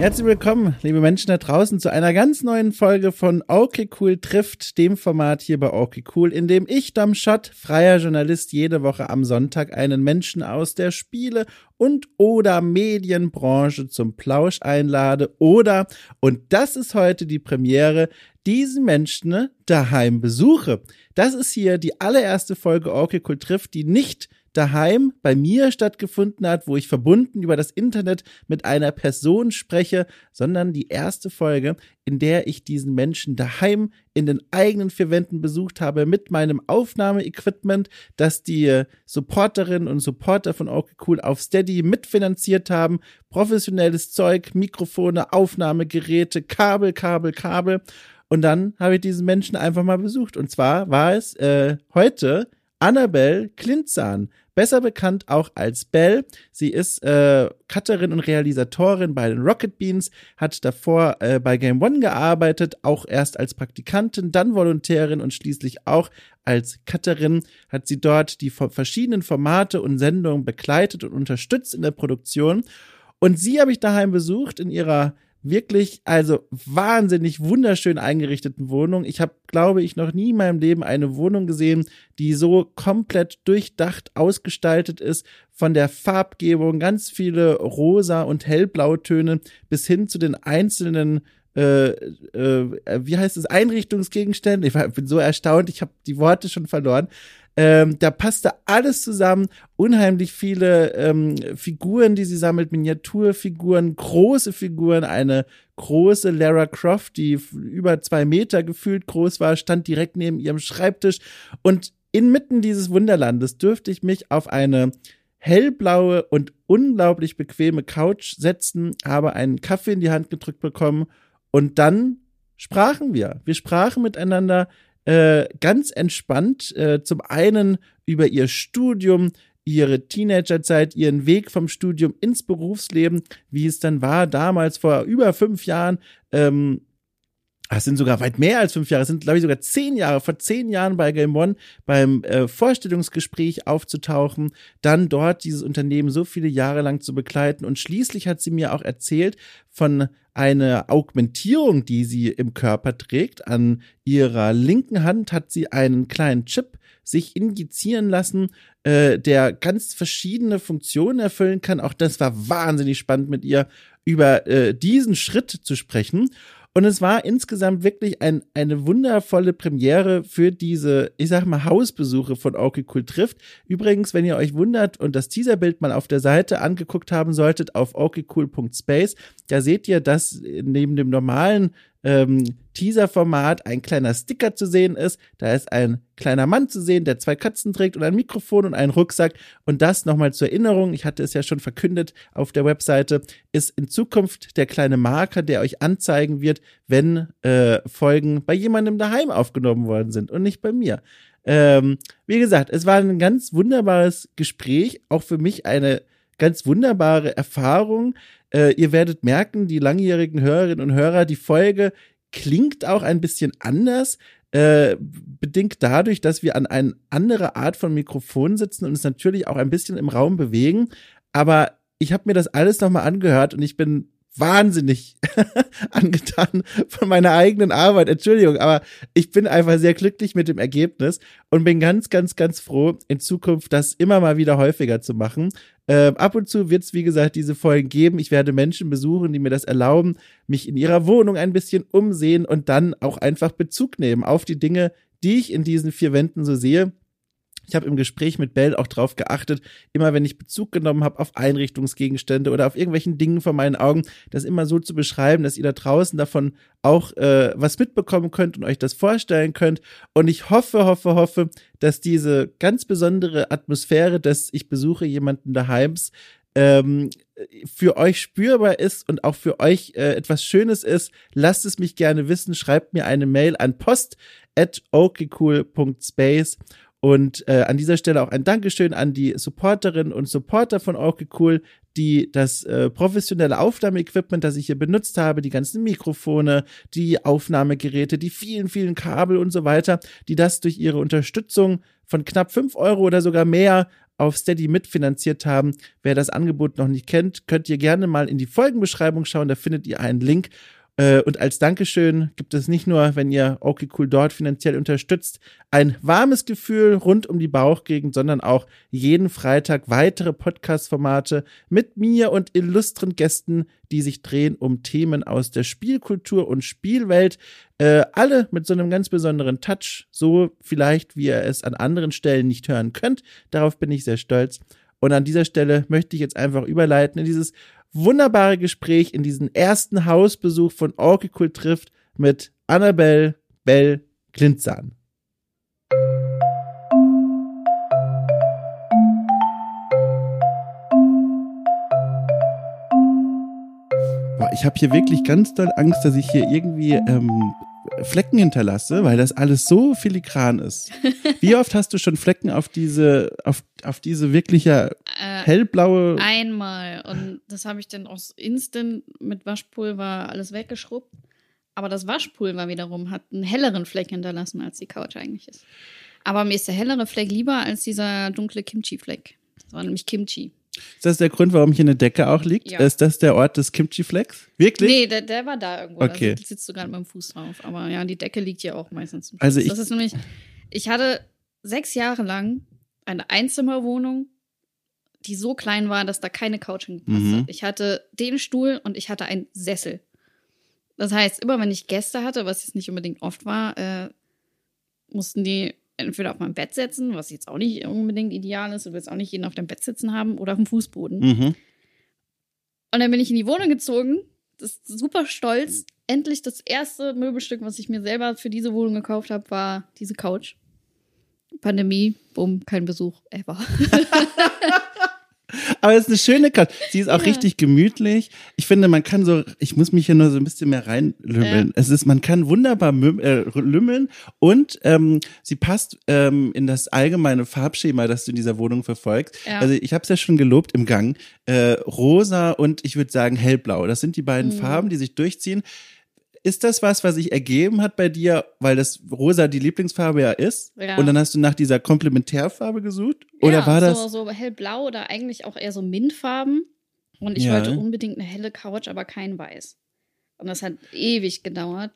Herzlich willkommen, liebe Menschen da draußen, zu einer ganz neuen Folge von Okay Cool trifft, dem Format hier bei Okay Cool, in dem ich, Dom Schott, freier Journalist, jede Woche am Sonntag einen Menschen aus der Spiele- und oder Medienbranche zum Plausch einlade oder, und das ist heute die Premiere, diesen Menschen daheim besuche. Das ist hier die allererste Folge Cool trifft, die nicht daheim bei mir stattgefunden hat, wo ich verbunden über das Internet mit einer Person spreche, sondern die erste Folge, in der ich diesen Menschen daheim in den eigenen vier Wänden besucht habe mit meinem Aufnahmeequipment, das die Supporterinnen und Supporter von OK Cool auf Steady mitfinanziert haben. Professionelles Zeug, Mikrofone, Aufnahmegeräte, Kabel, Kabel, Kabel. Und dann habe ich diesen Menschen einfach mal besucht. Und zwar war es äh, heute Annabelle Klintzahn, besser bekannt auch als Belle. Sie ist äh, Cutterin und Realisatorin bei den Rocket Beans, hat davor äh, bei Game One gearbeitet, auch erst als Praktikantin, dann Volontärin und schließlich auch als Cutterin hat sie dort die verschiedenen Formate und Sendungen begleitet und unterstützt in der Produktion. Und sie habe ich daheim besucht in ihrer wirklich, also wahnsinnig wunderschön eingerichteten Wohnung. Ich habe, glaube ich, noch nie in meinem Leben eine Wohnung gesehen, die so komplett durchdacht ausgestaltet ist. Von der Farbgebung, ganz viele rosa und hellblautöne bis hin zu den einzelnen äh, äh, wie heißt es, Einrichtungsgegenstände. Ich bin so erstaunt, ich habe die Worte schon verloren. Ähm, da passte alles zusammen, unheimlich viele ähm, Figuren, die sie sammelt, Miniaturfiguren, große Figuren, eine große Lara Croft, die über zwei Meter gefühlt groß war, stand direkt neben ihrem Schreibtisch. Und inmitten dieses Wunderlandes dürfte ich mich auf eine hellblaue und unglaublich bequeme Couch setzen, habe einen Kaffee in die Hand gedrückt bekommen und dann sprachen wir. Wir sprachen miteinander äh, ganz entspannt. Äh, zum einen über ihr Studium, ihre Teenagerzeit, ihren Weg vom Studium ins Berufsleben, wie es dann war damals vor über fünf Jahren. Ähm, es sind sogar weit mehr als fünf Jahre, es sind, glaube ich, sogar zehn Jahre, vor zehn Jahren bei Game One beim äh, Vorstellungsgespräch aufzutauchen, dann dort dieses Unternehmen so viele Jahre lang zu begleiten und schließlich hat sie mir auch erzählt von einer Augmentierung, die sie im Körper trägt. An ihrer linken Hand hat sie einen kleinen Chip sich injizieren lassen, äh, der ganz verschiedene Funktionen erfüllen kann. Auch das war wahnsinnig spannend mit ihr über äh, diesen Schritt zu sprechen. Und es war insgesamt wirklich ein, eine wundervolle Premiere für diese, ich sag mal, Hausbesuche von Okay Cool trifft. Übrigens, wenn ihr euch wundert und das Teaserbild mal auf der Seite angeguckt haben solltet, auf okcool.space, da seht ihr, dass neben dem normalen ähm, Teaser-Format ein kleiner Sticker zu sehen ist. Da ist ein kleiner Mann zu sehen, der zwei Katzen trägt und ein Mikrofon und einen Rucksack. Und das nochmal zur Erinnerung, ich hatte es ja schon verkündet auf der Webseite, ist in Zukunft der kleine Marker, der euch anzeigen wird, wenn äh, Folgen bei jemandem daheim aufgenommen worden sind und nicht bei mir. Ähm, wie gesagt, es war ein ganz wunderbares Gespräch, auch für mich eine ganz wunderbare Erfahrung. Äh, ihr werdet merken, die langjährigen Hörerinnen und Hörer, die Folge klingt auch ein bisschen anders, äh, bedingt dadurch, dass wir an eine andere Art von Mikrofon sitzen und uns natürlich auch ein bisschen im Raum bewegen. Aber ich habe mir das alles nochmal angehört und ich bin wahnsinnig angetan von meiner eigenen Arbeit. Entschuldigung, aber ich bin einfach sehr glücklich mit dem Ergebnis und bin ganz, ganz, ganz froh, in Zukunft das immer mal wieder häufiger zu machen. Ähm, ab und zu wird es, wie gesagt, diese Folgen geben. Ich werde Menschen besuchen, die mir das erlauben, mich in ihrer Wohnung ein bisschen umsehen und dann auch einfach Bezug nehmen auf die Dinge, die ich in diesen vier Wänden so sehe. Ich habe im Gespräch mit Bell auch drauf geachtet, immer wenn ich Bezug genommen habe auf Einrichtungsgegenstände oder auf irgendwelchen Dingen vor meinen Augen, das immer so zu beschreiben, dass ihr da draußen davon auch äh, was mitbekommen könnt und euch das vorstellen könnt. Und ich hoffe, hoffe, hoffe, dass diese ganz besondere Atmosphäre, dass ich besuche jemanden daheims, ähm, für euch spürbar ist und auch für euch äh, etwas Schönes ist, lasst es mich gerne wissen. Schreibt mir eine Mail an post at okcool.space und äh, an dieser Stelle auch ein Dankeschön an die Supporterinnen und Supporter von Orke Cool, die das äh, professionelle Aufnahmeequipment, das ich hier benutzt habe, die ganzen Mikrofone, die Aufnahmegeräte, die vielen, vielen Kabel und so weiter, die das durch ihre Unterstützung von knapp fünf Euro oder sogar mehr auf Steady mitfinanziert haben. Wer das Angebot noch nicht kennt, könnt ihr gerne mal in die Folgenbeschreibung schauen, da findet ihr einen Link. Äh, und als Dankeschön gibt es nicht nur, wenn ihr okay cool dort finanziell unterstützt, ein warmes Gefühl rund um die Bauchgegend, sondern auch jeden Freitag weitere Podcast-Formate mit mir und illustren Gästen, die sich drehen um Themen aus der Spielkultur und Spielwelt. Äh, alle mit so einem ganz besonderen Touch, so vielleicht, wie ihr es an anderen Stellen nicht hören könnt. Darauf bin ich sehr stolz. Und an dieser Stelle möchte ich jetzt einfach überleiten in dieses wunderbare Gespräch in diesen ersten Hausbesuch von Orkikul trifft mit Annabelle Bell Klintzahn. Ich habe hier wirklich ganz doll Angst, dass ich hier irgendwie ähm, Flecken hinterlasse, weil das alles so filigran ist. Wie oft hast du schon Flecken auf diese, auf, auf diese wirkliche äh, hellblaue? Einmal. Und das habe ich dann aus Instant mit Waschpulver alles weggeschrubbt. Aber das Waschpulver wiederum hat einen helleren Fleck hinterlassen, als die Couch eigentlich ist. Aber mir ist der hellere Fleck lieber als dieser dunkle Kimchi-Fleck. Das war nämlich Kimchi. Ist das der Grund, warum hier eine Decke auch liegt? Ja. Ist das der Ort des Kimchi-Flecks? Wirklich? Nee, der, der war da irgendwo. Okay. Da sitzt du gerade mit dem Fuß drauf. Aber ja, die Decke liegt hier auch meistens. Also ich, das ist nämlich, ich hatte sechs Jahre lang eine Einzimmerwohnung, die so klein war, dass da keine Couch hingepasst mhm. hat. Ich hatte den Stuhl und ich hatte einen Sessel. Das heißt, immer wenn ich Gäste hatte, was jetzt nicht unbedingt oft war, äh, mussten die entweder auf meinem Bett setzen, was jetzt auch nicht unbedingt ideal ist, du willst auch nicht jeden auf dem Bett sitzen haben, oder auf dem Fußboden. Mhm. Und dann bin ich in die Wohnung gezogen, das ist super stolz. Endlich das erste Möbelstück, was ich mir selber für diese Wohnung gekauft habe, war diese Couch. Pandemie, bumm, kein Besuch, ever. Aber es ist eine schöne Couch. Sie ist auch ja. richtig gemütlich. Ich finde, man kann so, ich muss mich hier nur so ein bisschen mehr reinlümmeln. Ja. Es ist, man kann wunderbar äh, lümmeln und ähm, sie passt ähm, in das allgemeine Farbschema, das du in dieser Wohnung verfolgst. Ja. Also ich habe es ja schon gelobt im Gang. Äh, rosa und ich würde sagen hellblau. Das sind die beiden mhm. Farben, die sich durchziehen ist das was, was sich ergeben hat bei dir, weil das rosa die Lieblingsfarbe ja ist? Ja. Und dann hast du nach dieser Komplementärfarbe gesucht? Oder ja, war das? So, so hellblau oder eigentlich auch eher so Mintfarben. Und ich ja. wollte unbedingt eine helle Couch, aber kein Weiß. Und das hat ewig gedauert.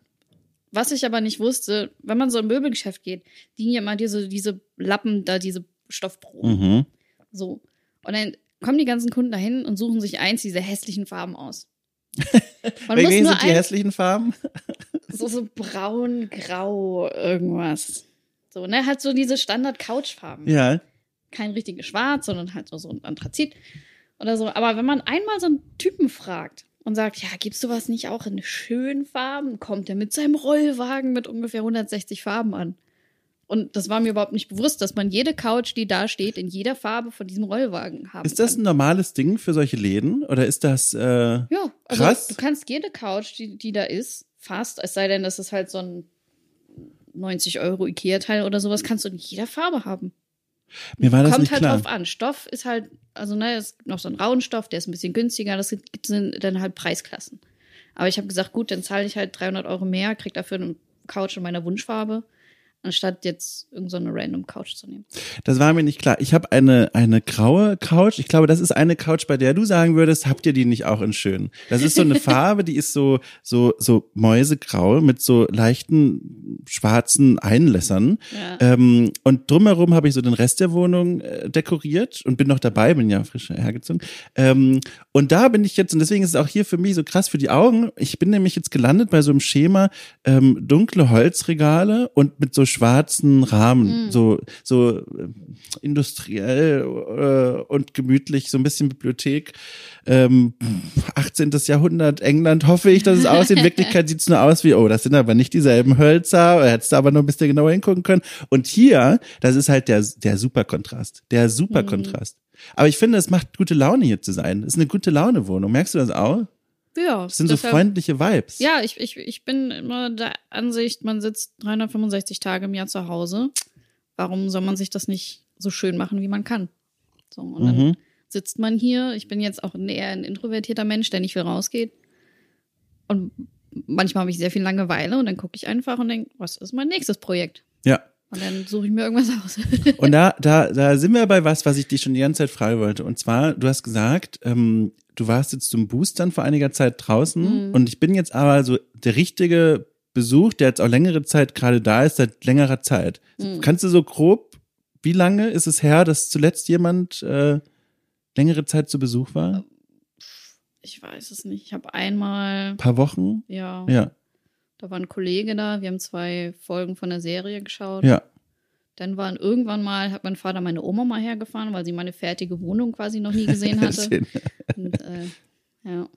Was ich aber nicht wusste, wenn man so im Möbelgeschäft geht, dienen ja immer diese, diese Lappen, da diese Stoffproben. Mhm. So. Und dann kommen die ganzen Kunden dahin und suchen sich eins dieser hässlichen Farben aus. Man Welche sind die hässlichen Farben? so, so braun, grau, irgendwas. So, ne? Halt so diese Standard-Couch-Farben. Ja. Kein richtiges Schwarz, sondern halt so, so ein Anthrazit oder so. Aber wenn man einmal so einen Typen fragt und sagt, ja, gibst du was nicht auch in schönen Farben, kommt er mit seinem Rollwagen mit ungefähr 160 Farben an. Und das war mir überhaupt nicht bewusst, dass man jede Couch, die da steht, in jeder Farbe von diesem Rollwagen haben Ist das kann. ein normales Ding für solche Läden? Oder ist das äh, Ja, also krass? du kannst jede Couch, die, die da ist, fast, es sei denn, das ist halt so ein 90 Euro Ikea-Teil oder sowas, kannst du in jeder Farbe haben. Mir war das Kommt nicht halt klar. drauf an. Stoff ist halt, also ne, es gibt noch so einen rauen Stoff, der ist ein bisschen günstiger, das sind dann halt Preisklassen. Aber ich habe gesagt, gut, dann zahle ich halt 300 Euro mehr, krieg dafür eine Couch in meiner Wunschfarbe anstatt jetzt irgendeine so random Couch zu nehmen. Das war mir nicht klar. Ich habe eine eine graue Couch. Ich glaube, das ist eine Couch, bei der du sagen würdest, habt ihr die nicht auch in schön? Das ist so eine Farbe, die ist so so so mäusegrau mit so leichten schwarzen Einlässern. Ja. Ähm, und drumherum habe ich so den Rest der Wohnung äh, dekoriert und bin noch dabei, bin ja frisch hergezogen. Ähm, und da bin ich jetzt und deswegen ist es auch hier für mich so krass für die Augen. Ich bin nämlich jetzt gelandet bei so einem Schema ähm, dunkle Holzregale und mit so schwarzen Rahmen, mhm. so, so äh, industriell äh, und gemütlich, so ein bisschen Bibliothek. Ähm, 18. Jahrhundert England, hoffe ich, dass es aussieht. In Wirklichkeit sieht es nur aus wie, oh, das sind aber nicht dieselben Hölzer, hättest du aber noch ein bisschen genauer hingucken können. Und hier, das ist halt der, der Superkontrast, der Superkontrast. Mhm. Aber ich finde, es macht gute Laune hier zu sein. Es ist eine gute Laune Wohnung. Merkst du das auch? Ja. Das sind deshalb, so freundliche Vibes. Ja, ich, ich, ich bin immer der Ansicht, man sitzt 365 Tage im Jahr zu Hause. Warum soll man sich das nicht so schön machen, wie man kann? So, und mhm. dann sitzt man hier. Ich bin jetzt auch eher ein introvertierter Mensch, der nicht viel rausgeht. Und manchmal habe ich sehr viel Langeweile und dann gucke ich einfach und denke, was ist mein nächstes Projekt? Ja. Und dann suche ich mir irgendwas aus. Und da, da, da sind wir bei was, was ich dich schon die ganze Zeit fragen wollte. Und zwar, du hast gesagt, ähm, du warst jetzt zum Boostern vor einiger Zeit draußen Mhm. und ich bin jetzt aber so der richtige Besuch, der jetzt auch längere Zeit gerade da ist, seit längerer Zeit. Mhm. Kannst du so grob, wie lange ist es her, dass zuletzt jemand äh, längere Zeit zu Besuch war? Ich weiß es nicht. Ich habe einmal, Ein paar Wochen? ja, Ja, da war ein Kollege da. Wir haben zwei Folgen von der Serie geschaut. ja. Dann waren irgendwann mal, hat mein Vater meine Oma mal hergefahren, weil sie meine fertige Wohnung quasi noch nie gesehen hatte. Und, äh, ja.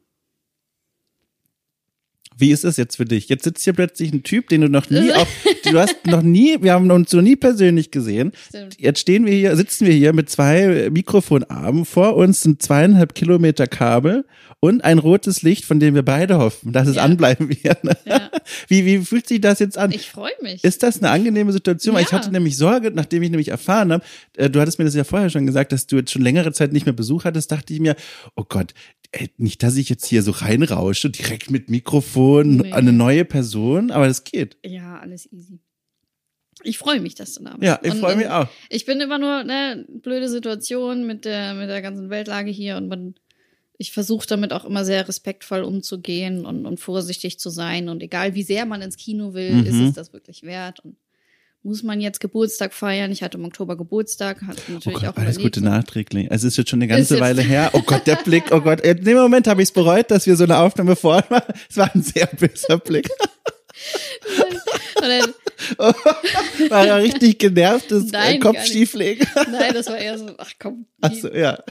Wie ist es jetzt für dich? Jetzt sitzt hier plötzlich ein Typ, den du noch nie auch, du hast noch nie, wir haben uns noch nie persönlich gesehen. Stimmt. Jetzt stehen wir hier, sitzen wir hier mit zwei Mikrofonarmen. Vor uns sind zweieinhalb Kilometer Kabel und ein rotes Licht, von dem wir beide hoffen, dass es Ja. anbleiben wird. Ja. Wie, wie fühlt sich das jetzt an? Ich freue mich. Ist das eine angenehme Situation? Weil ich Ja. hatte nämlich Sorge, nachdem ich nämlich erfahren habe, äh, du hattest mir das ja vorher schon gesagt, dass du jetzt schon längere Zeit nicht mehr Besuch hattest, dachte ich mir, oh Gott, ey, nicht, dass ich jetzt hier so reinrausche, direkt mit Mikrofon Nee. an eine neue Person, aber das geht. ja, alles easy. Ich freue mich, dass du da bist. Ja, ich freue mich und auch. Ich bin immer nur, ne, blöde Situation mit der, mit der ganzen Weltlage hier und man, ich versuche damit auch immer sehr respektvoll umzugehen und, und vorsichtig zu sein. Und egal wie sehr man ins Kino will, Mhm. ist es das wirklich wert. Und muss man jetzt Geburtstag feiern? Ich hatte im Oktober Geburtstag, hatte Oh natürlich Gott, auch alles überlegt, Gute nachträglich. Also es ist jetzt schon eine ganze Weile her. Oh Gott, der Blick, oh Gott. In dem Moment habe ich es bereut, dass wir so eine Aufnahme vorhin machen. Es war ein sehr böser Blick. Dann, War ja richtig genervtes Nein, Kopfstieflegen. nein, das war eher so, ach komm. Ach so, ja.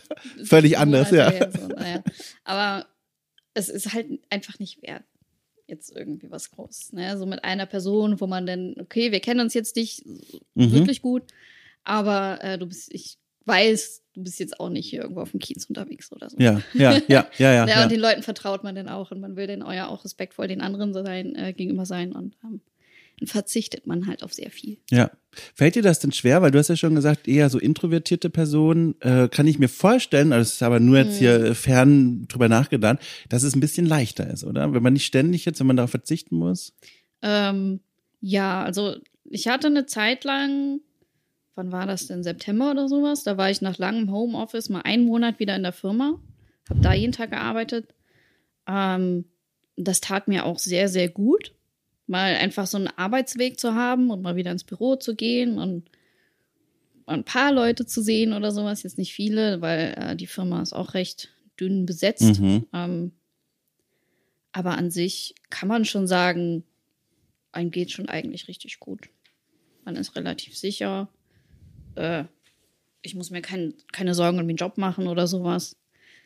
Völlig anders, ja. her, so, naja. Aber es ist halt einfach nicht wert, jetzt irgendwie was Großes. Ne? So mit einer Person, wo man dann, okay, wir kennen uns jetzt nicht Mhm. wirklich gut, aber äh, du bist, ich weiß, du bist jetzt auch nicht hier irgendwo auf dem Kiez unterwegs oder so. Ja, ja, ja, ja, ja. Ja, ja. und den Leuten vertraut man dann auch und man will dann auch ja auch respektvoll den anderen sein, äh, gegenüber sein und ähm, dann verzichtet man halt auf sehr viel. Ja. Fällt dir das denn schwer? Weil du hast ja schon gesagt, eher so introvertierte Personen, äh, kann ich mir vorstellen, also das ist aber nur jetzt hier fern drüber nachgedacht, dass es ein bisschen leichter ist, oder? Wenn man nicht ständig jetzt, wenn man darauf verzichten muss. Ähm, ja, also ich hatte eine Zeit lang, wann war das denn, September oder sowas? Da war ich nach langem Homeoffice mal einen Monat wieder in der Firma, habe da jeden Tag gearbeitet. Ähm, das tat mir auch sehr, sehr gut, mal einfach so einen Arbeitsweg zu haben und mal wieder ins Büro zu gehen und ein paar Leute zu sehen oder sowas. Jetzt nicht viele, weil äh, die Firma ist auch recht dünn besetzt. Mhm. Ähm, aber an sich kann man schon sagen, einem geht schon eigentlich richtig gut. Man ist relativ sicher. Äh, ich muss mir kein, keine Sorgen um den Job machen oder sowas.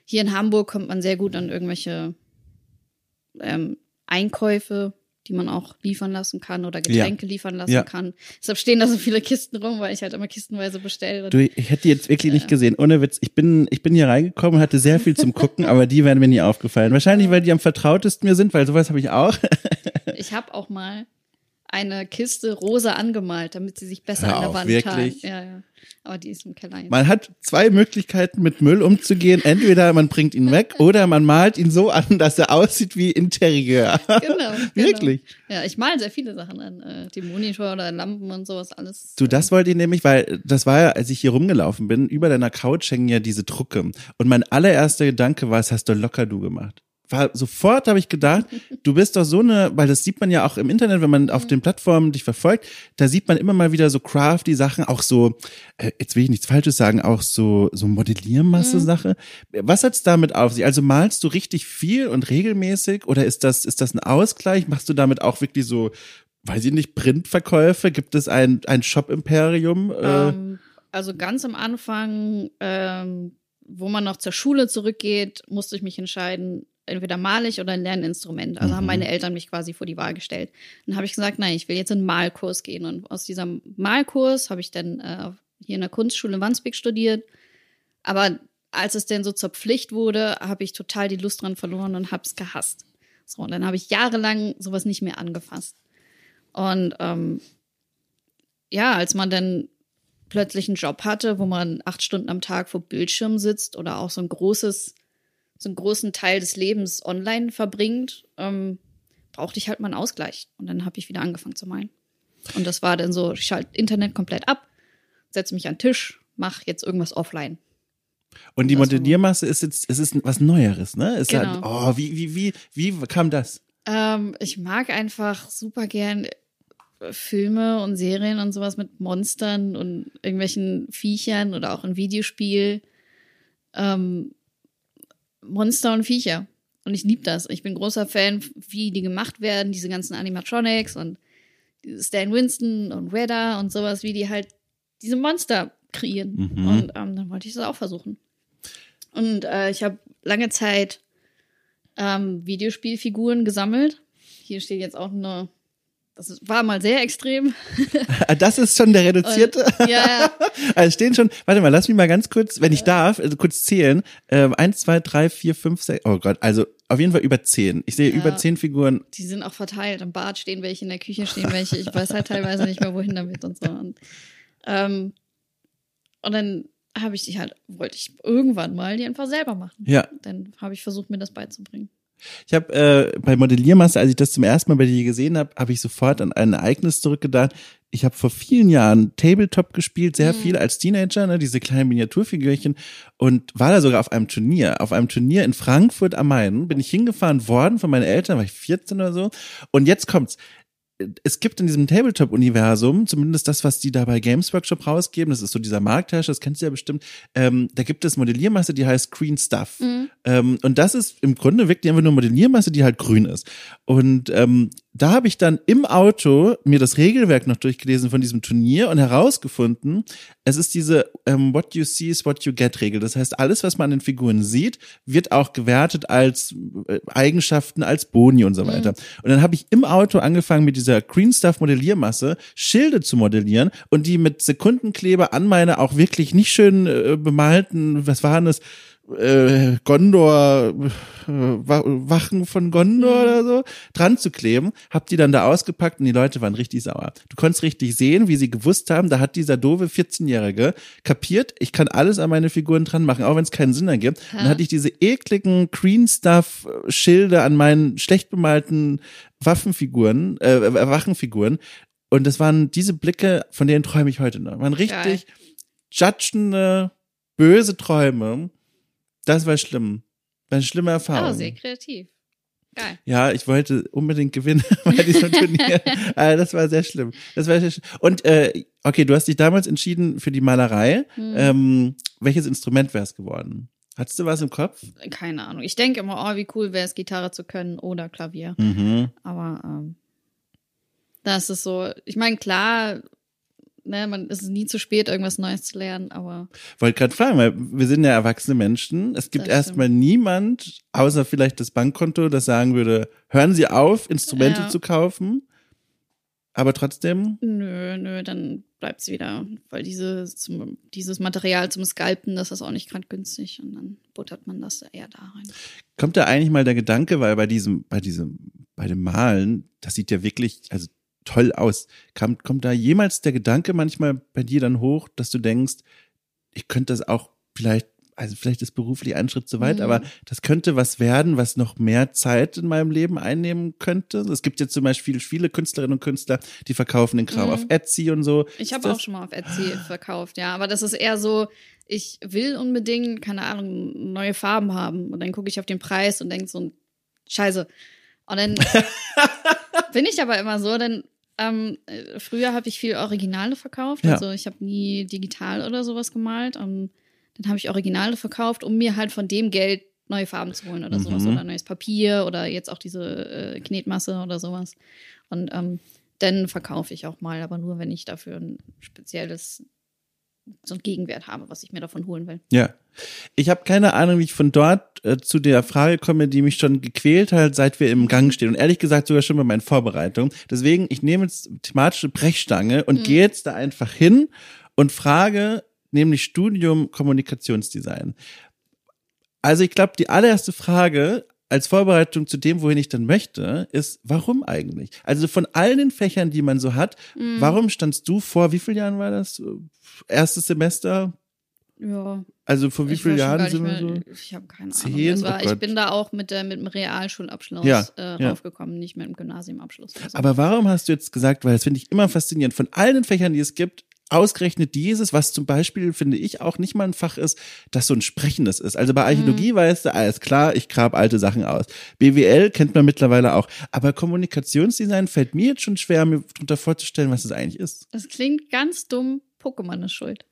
Hier in Hamburg kommt man sehr gut an irgendwelche ähm, Einkäufe, die man auch liefern lassen kann oder Getränke liefern lassen Ja. kann. Deshalb stehen da so viele Kisten rum, weil ich halt immer kistenweise bestelle. Du, ich hätte die jetzt wirklich nicht gesehen. Ohne Witz. Ich bin, ich bin hier reingekommen und hatte sehr viel zum Gucken, aber die wären mir nie aufgefallen. Wahrscheinlich, weil die am vertrautesten mir sind, weil sowas habe ich auch. Ich habe auch mal eine Kiste rosa angemalt, damit sie sich besser Hör an der Wand wirklich? Ja, ja. Aber die ist im Keller jetzt. Man hat zwei Möglichkeiten, mit Müll umzugehen. Entweder man bringt ihn weg oder man malt ihn so an, dass er aussieht wie Interieur. Genau, Wirklich? Genau. Ja, ich male sehr viele Sachen an. Äh, die Monitor oder Lampen und sowas, alles. Du, das wollte ich nämlich, weil das war ja, als ich hier rumgelaufen bin, über deiner Couch hängen ja diese Drucke. Und mein allererster Gedanke war, das hast du locker du gemacht. War, sofort habe ich gedacht, du bist doch so eine, weil das sieht man ja auch im Internet, wenn man auf den Plattformen dich verfolgt, da sieht man immer mal wieder so crafty Sachen, auch so, äh, jetzt will ich nichts Falsches sagen, auch so, so Modelliermasse-Sache. Was hat's damit auf sich? Also malst du richtig viel und regelmäßig oder ist das, ist das ein Ausgleich? Machst du damit auch wirklich so, weiß ich nicht, Printverkäufe? Gibt es ein, ein Shop-Imperium? Äh, Ähm, also ganz am Anfang, ähm, wo man noch zur Schule zurückgeht, musste ich mich entscheiden, entweder male ich oder lerne ein Instrument. Also haben meine Eltern mich quasi vor die Wahl gestellt. Dann habe ich gesagt, nein, ich will jetzt in einen Malkurs gehen. Und aus diesem Malkurs habe ich dann äh, hier in der Kunstschule in Wandsbek studiert. Aber als es denn so zur Pflicht wurde, habe ich total die Lust dran verloren und habe es gehasst. So, und dann habe ich jahrelang sowas nicht mehr angefasst. Und ähm, ja, als man dann plötzlich einen Job hatte, wo man acht Stunden am Tag vor Bildschirm sitzt oder auch so ein großes, so einen großen Teil des Lebens online verbringt, ähm, brauchte ich halt mal einen Ausgleich. Und dann habe ich wieder angefangen zu malen. Und das war dann so, ich schalte Internet komplett ab, setze mich an den Tisch, mach jetzt irgendwas offline. Und die Modelliermasse ist jetzt, es ist was Neueres, ne? Ist Genau. halt, oh, wie, wie, wie, wie kam das? Ähm, ich mag einfach super gern äh, Filme und Serien und sowas mit Monstern und irgendwelchen Viechern oder auch ein Videospiel. Ähm, Monster und Viecher. Und ich liebe das. Ich bin großer Fan, wie die gemacht werden, diese ganzen Animatronics und Stan Winston und Redda und sowas, wie die halt diese Monster kreieren. Mhm. Und ähm, dann wollte ich das auch versuchen. Und äh, ich habe lange Zeit ähm, Videospielfiguren gesammelt. Hier steht jetzt auch eine, das war mal sehr extrem. Ah, Das ist schon der reduzierte. ja, ja. Also stehen schon, warte mal, lass mich mal ganz kurz, wenn ich darf, also kurz zählen. Ähm, eins, zwei, drei, vier, fünf, sechs, oh Gott, also auf jeden Fall über zehn. Ich sehe Ja. über zehn Figuren. die sind auch verteilt. Im Bad stehen welche, in der Küche stehen welche. Ich weiß halt teilweise nicht mehr, wohin damit und so. Und, ähm, und dann habe ich die halt, wollte ich irgendwann mal die einfach selber machen. Ja. Dann habe ich versucht, mir das beizubringen. Ich habe äh, bei Modelliermasse, als ich das zum ersten Mal bei dir gesehen habe, habe ich sofort an ein Ereignis zurückgedacht. Ich habe vor vielen Jahren Tabletop gespielt, sehr viel als Teenager, ne, diese kleinen Miniaturfigürchen und war da sogar auf einem Turnier. Auf einem Turnier in Frankfurt am Main bin ich hingefahren worden von meinen Eltern, war ich 14 oder so. Und jetzt kommt's. Es gibt in diesem Tabletop-Universum, zumindest das, was die da bei Games Workshop rausgeben, das ist so dieser Marktherrscher, das kennst du ja bestimmt, ähm, da gibt es Modelliermasse, die heißt Green Stuff. Ähm, und das ist im Grunde wirklich einfach nur Modelliermasse, die halt grün ist. Und ähm, da habe ich dann im Auto mir das Regelwerk noch durchgelesen von diesem Turnier und herausgefunden, es ist diese ähm, What you see is what you get Regel. Das heißt, alles, was man an den Figuren sieht, wird auch gewertet als äh, Eigenschaften, als Boni und so weiter. Und dann habe ich im Auto angefangen mit dieser Green Stuff Modelliermasse Schilde zu modellieren und die mit Sekundenkleber an meine auch wirklich nicht schön äh, bemalten, was waren das? Äh, Gondor, äh, Wa- Wachen von Gondor oder so, dran zu kleben, hab die dann da ausgepackt und die Leute waren richtig sauer. Du konntest richtig sehen, wie sie gewusst haben, da hat dieser doofe 14-Jährige kapiert, ich kann alles an meine Figuren dran machen, auch wenn es keinen Sinn ergibt. Dann hatte ich diese ekligen Green Stuff Schilde an meinen schlecht bemalten Waffenfiguren, äh, Wachenfiguren und das waren diese Blicke, von denen träume ich heute noch. Waren richtig judgende, böse Träume. Das war schlimm. War eine schlimme Erfahrung. Oh, sehr kreativ. Geil. Ja, ich wollte unbedingt gewinnen bei diesem Turnier. Aber das war sehr schlimm. Das war sehr schlimm. Und äh, okay, du hast dich damals entschieden für die Malerei. Hm. Ähm, welches Instrument wäre es geworden? Hattest du was im Kopf? Keine Ahnung. Ich denke immer, oh, wie cool wäre es, Gitarre zu können oder Klavier. Mhm. Aber ähm, das ist so, ich meine, klar, ne, man es ist nie zu spät, irgendwas Neues zu lernen, aber Wollte gerade fragen, weil wir sind ja erwachsene Menschen. Es gibt erstmal niemand, außer vielleicht das Bankkonto, das sagen würde, hören Sie auf, Instrumente Ja. zu kaufen. Aber trotzdem, nö, nö, dann bleibt's wieder, weil diese, zum, dieses Material zum Sculpten, das ist auch nicht gerade günstig und dann buttert man das eher da rein. kommt da eigentlich mal der Gedanke, weil bei diesem, bei diesem, bei dem Malen, das sieht ja wirklich, also toll aus. Kommt, kommt da jemals der Gedanke manchmal bei dir dann hoch, dass du denkst, ich könnte das auch vielleicht, also vielleicht ist beruflich ein Schritt zu weit, Mhm. aber das könnte was werden, was noch mehr Zeit in meinem Leben einnehmen könnte. Es gibt jetzt zum Beispiel viele Künstlerinnen und Künstler, die verkaufen den Kram Mhm. auf Etsy und so. Ich habe auch schon mal auf Etsy verkauft, ja, aber das ist eher so, ich will unbedingt, keine Ahnung, neue Farben haben und dann gucke ich auf den Preis und denke so, Scheiße. Und dann bin ich aber immer so, denn ähm, äh, früher habe ich viel Originale verkauft, Ja. also ich habe nie digital oder sowas gemalt. Und dann habe ich Originale verkauft, um mir halt von dem Geld neue Farben zu holen oder Mhm. sowas oder neues Papier oder jetzt auch diese äh, Knetmasse oder sowas. Und ähm, dann verkaufe ich auch mal, aber nur wenn ich dafür ein spezielles so einen Gegenwert habe, was ich mir davon holen will. Ja. Ich habe keine Ahnung, wie ich von dort äh, zu der Frage komme, die mich schon gequält hat, seit wir im Gang stehen. Und ehrlich gesagt sogar schon bei meinen Vorbereitungen. Deswegen, ich nehme jetzt thematische Brechstange und gehe jetzt da einfach hin und frage, nämlich Studium Kommunikationsdesign. Also ich glaube, die allererste Frage als Vorbereitung zu dem, wohin ich dann möchte, ist, warum eigentlich? Also von allen den Fächern, die man so hat, warum standst du vor, wie vielen Jahren war das? Erstes Semester? Ja. Also vor wie vielen Jahren sind wir so? Ich habe keine Zehn? Ahnung. Das war, Oh ich bin da auch mit, der, mit dem Realschulabschluss Ja, äh, ja. raufgekommen, nicht mit dem Gymnasiumabschluss. oder so. Aber warum hast du jetzt gesagt, weil das finde ich immer faszinierend, von allen den Fächern, die es gibt, ausgerechnet dieses, was zum Beispiel, finde ich, auch nicht mal ein Fach ist, das so ein sprechendes ist. Also bei Archäologie weißt du, alles klar, ich grab alte Sachen aus. BWL kennt man mittlerweile auch. Aber Kommunikationsdesign fällt mir jetzt schon schwer, mir darunter vorzustellen, was es eigentlich ist. Das klingt ganz dumm. Pokémon ist schuld.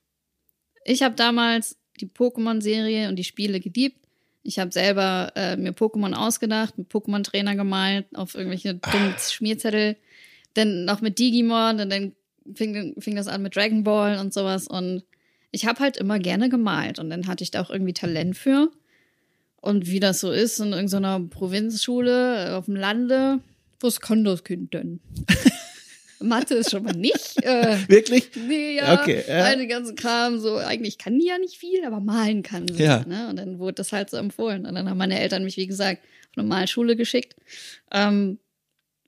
Ich habe damals die Pokémon-Serie und die Spiele geliebt. Ich habe selber äh, mir Pokémon ausgedacht, einen Pokémon-Trainer gemalt auf irgendwelche dummen Schmierzettel. Dann noch mit Digimon und dann fing, fing das an mit Dragon Ball und sowas. Und ich habe halt immer gerne gemalt. Und dann hatte ich da auch irgendwie Talent für. Und wie das so ist in irgendeiner Provinzschule äh, auf dem Lande, was kann das Kind denn? Mathe ist schon mal nicht. Äh, Wirklich? Nee, ja. Okay, ja. All den ganzen Kram, so, eigentlich kann die ja nicht viel, aber malen kann sie. Ja. Ne? Und dann wurde das halt so empfohlen. Und dann haben meine Eltern mich, wie gesagt, auf eine Malschule geschickt. Ähm,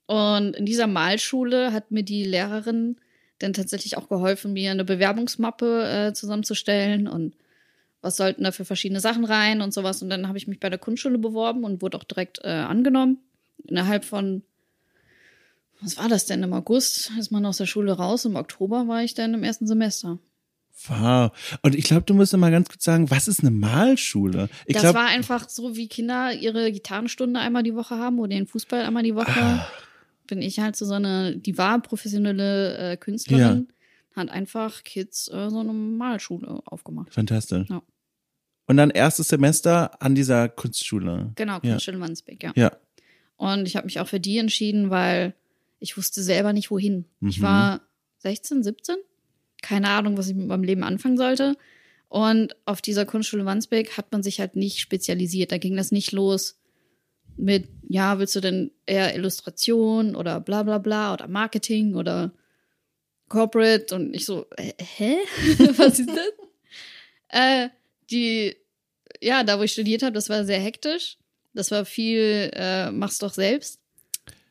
und in dieser Malschule hat mir die Lehrerin dann tatsächlich auch geholfen, mir eine Bewerbungsmappe äh, zusammenzustellen und was sollten da für verschiedene Sachen rein und sowas. Und dann habe ich mich bei der Kunstschule beworben und wurde auch direkt äh, angenommen. Innerhalb von was war das denn? Im August ist man aus der Schule raus. Im Oktober war ich dann im ersten Semester. Wow. Und ich glaube, du musst mal ganz kurz sagen, was ist eine Malschule? Ich das glaube, war einfach so, wie Kinder ihre Gitarrenstunde einmal die Woche haben oder den Fußball einmal die Woche. Ah. Bin ich halt so, so eine, die war professionelle äh, Künstlerin, hat einfach Kids äh, so eine Malschule aufgemacht. fantastisch. Ja. Und dann erstes Semester an dieser Kunstschule. Genau, Ja. Kunstschule Wandsbek, ja. Ja. Und ich habe mich auch für die entschieden, weil ich wusste selber nicht, wohin. Ich Mhm. war 16, 17, keine Ahnung, was ich mit meinem Leben anfangen sollte. Und auf dieser Kunstschule Wandsbek hat man sich halt nicht spezialisiert. Da ging das nicht los mit, ja, willst du denn eher Illustration oder bla bla bla oder Marketing oder Corporate? Und ich so, hä? was ist das? äh, die, ja, da wo ich studiert habe, das war sehr hektisch. Das war viel, äh, mach's doch selbst.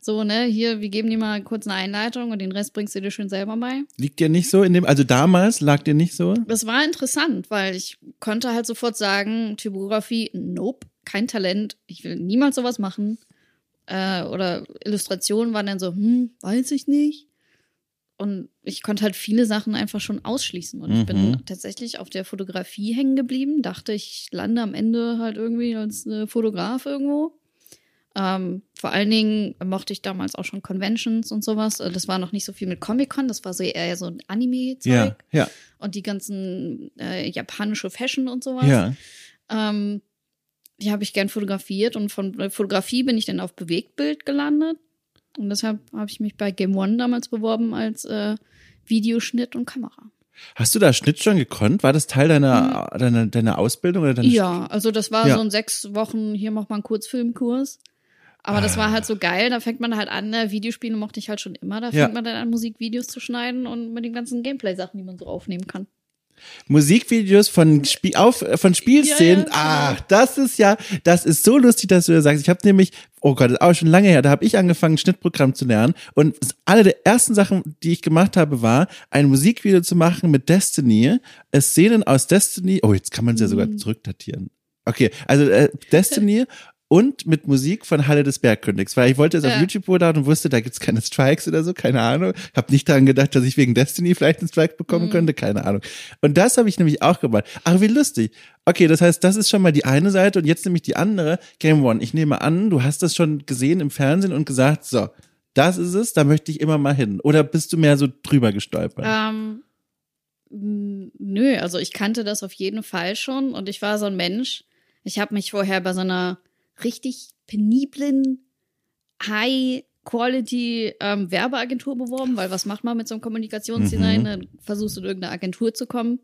So, ne, hier, wir geben dir mal kurz eine Einleitung und den Rest bringst du dir schön selber bei. Liegt dir nicht so in dem, also damals lag dir nicht so? Das war interessant, weil ich konnte halt sofort sagen, Typografie, nope, kein Talent, ich will niemals sowas machen. Äh, oder Illustrationen waren dann so, hm, weiß ich nicht. Und ich konnte halt viele Sachen einfach schon ausschließen. Und ich bin Mhm. tatsächlich auf der Fotografie hängen geblieben. Dachte, ich lande am Ende halt irgendwie als äh, Fotograf irgendwo. Ähm, vor allen Dingen mochte ich damals auch schon Conventions und sowas. Äh, Das war noch nicht so viel mit Comic-Con, das war so eher so ein Anime-Zeug Ja, ja, und die ganzen äh, japanische Fashion und sowas. ja. Ähm, die habe ich gern fotografiert und von äh, Fotografie bin ich dann auf Bewegtbild gelandet. Und deshalb habe ich mich bei Game One damals beworben als äh, Videoschnitt und Kamera. Hast du da Schnitt schon gekonnt? War das Teil deiner, deiner, deiner Ausbildung oder deiner Mhm. Ja, also das war Ja. so ein sechs Wochen, hier macht man einen Kurzfilmkurs. Aber das war halt so geil, da fängt man halt an, ne? Videospiele mochte ich halt schon immer, da Ja. fängt man dann an, Musikvideos zu schneiden und mit den ganzen Gameplay-Sachen, die man so aufnehmen kann. Musikvideos von Spiel auf von Spielszenen. Ja, ja, Ach, das ist ja, das ist so lustig, dass du das sagst. Ich habe nämlich, oh Gott, das ist auch schon lange her, da habe ich angefangen Schnittprogramm zu lernen und eine der ersten Sachen, die ich gemacht habe, war ein Musikvideo zu machen mit Destiny, äh, Szenen aus Destiny. Oh, jetzt kann man es ja sogar Mhm. zurückdatieren. Okay, also äh, Destiny und mit Musik von Halle des Bergkönigs, weil ich wollte es auf Ja. YouTube hochladen und wusste, da gibt's keine Strikes oder so, keine Ahnung. Hab nicht daran gedacht, dass ich wegen Destiny vielleicht einen Strike bekommen Mhm. könnte, keine Ahnung. Und das habe ich nämlich auch gemacht. Ach, wie lustig. Okay, das heißt, das ist schon mal die eine Seite und jetzt nämlich die andere. Game One, ich nehme an, du hast das schon gesehen im Fernsehen und gesagt, so, das ist es, da möchte ich immer mal hin. Oder bist du mehr so drüber gestolpert? Ähm, nö, also ich kannte das auf jeden Fall schon und ich war so ein Mensch. Ich habe mich vorher bei so einer richtig peniblen High-Quality ähm, Werbeagentur beworben, weil was macht man mit so einem Kommunikationsdesign? Mhm. Dann versuchst du in irgendeine Agentur zu kommen.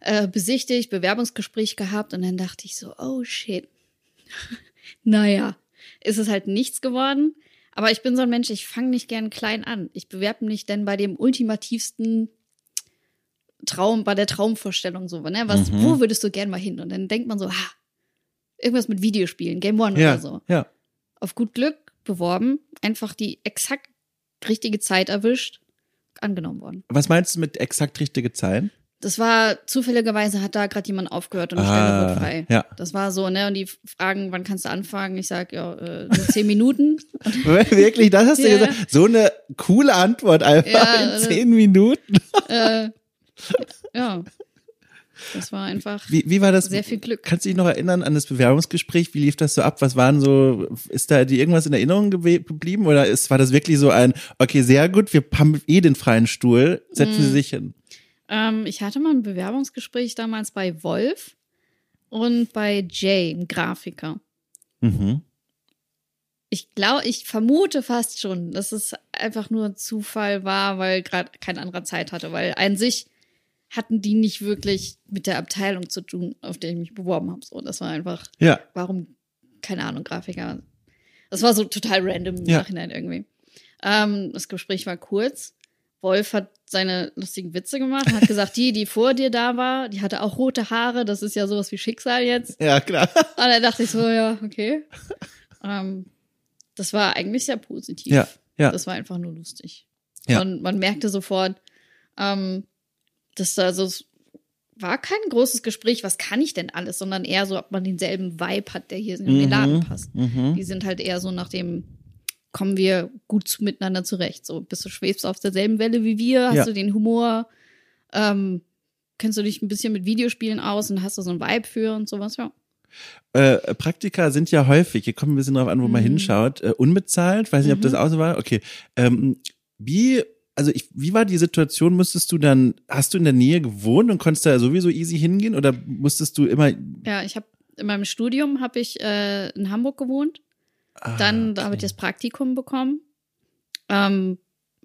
Äh, besichtigt, Bewerbungsgespräch gehabt und dann dachte ich so, oh shit. naja, ist es halt nichts geworden. Aber ich bin so ein Mensch, ich fange nicht gern klein an. Ich bewerbe mich dann bei dem ultimativsten Traum, bei der Traumvorstellung so, ne? Was, Mhm. wo würdest du gern mal hin? Und dann denkt man so, ha, irgendwas mit Videospielen, Game One ja, oder so. ja. Auf gut Glück beworben, einfach die exakt richtige Zeit erwischt, angenommen worden. Was meinst du mit exakt richtige Zeit? Das war zufälligerweise hat da gerade jemand aufgehört und die Ah, Stelle wird frei. ja. Das war so, ne? Und die fragen, wann kannst du anfangen? Ich sag, ja, äh, nur zehn Minuten. Wirklich, das hast du Ja. gesagt. So eine coole Antwort einfach Ja, in also- zehn Minuten. äh, ja. Das war einfach Wie, wie war das? sehr viel Glück. Kannst du dich noch erinnern an das Bewerbungsgespräch? Wie lief das so ab? Was waren so, ist da dir irgendwas in Erinnerung geblieben? Oder ist, war das wirklich so ein, okay, sehr gut, wir haben eh den freien Stuhl, setzen. Sie sich hin. Ähm, ich hatte mal ein Bewerbungsgespräch damals bei Wolf und bei Jay, einem Grafiker. Mhm. Ich glaube, ich vermute fast schon, dass es einfach nur Zufall war, weil gerade kein anderer Zeit hatte, weil an sich hatten die nicht wirklich mit der Abteilung zu tun, auf der ich mich beworben habe. So, das war einfach, Ja. warum, keine Ahnung, Grafiker. Das war so total random im Ja. Nachhinein irgendwie. Ähm, das Gespräch war kurz. Wolf hat seine lustigen Witze gemacht, hat gesagt, die, die vor dir da war, die hatte auch rote Haare, das ist ja sowas wie Schicksal jetzt. Ja, klar. Und dann dachte ich so, ja, okay. ähm, das war eigentlich sehr positiv. Ja, ja. Das war einfach nur lustig. Ja. Und man merkte sofort, ähm, dass da so es war kein großes Gespräch, was kann ich denn alles, sondern eher so, ob man denselben Vibe hat, der hier in den Laden passt. Mhm. Die sind halt eher so nach dem, kommen wir gut miteinander zurecht. So, bist du schwebst auf derselben Welle wie wir, hast Ja. du den Humor, ähm, kennst du dich ein bisschen mit Videospielen aus und hast du so ein Vibe für und sowas, ja. Äh, Praktika sind ja häufig, hier kommt ein bisschen drauf an, wo man Mhm. hinschaut, äh, unbezahlt, weiß nicht, ob das Mhm. auch so war. Okay. Ähm, wie, also ich, wie war die Situation? Musstest du dann, hast du in der Nähe gewohnt und konntest da sowieso easy hingehen oder musstest du immer. Ja, ich habe in meinem Studium habe ich äh, in Hamburg gewohnt. Ah, Dann da habe ich okay. das Praktikum bekommen. Ähm,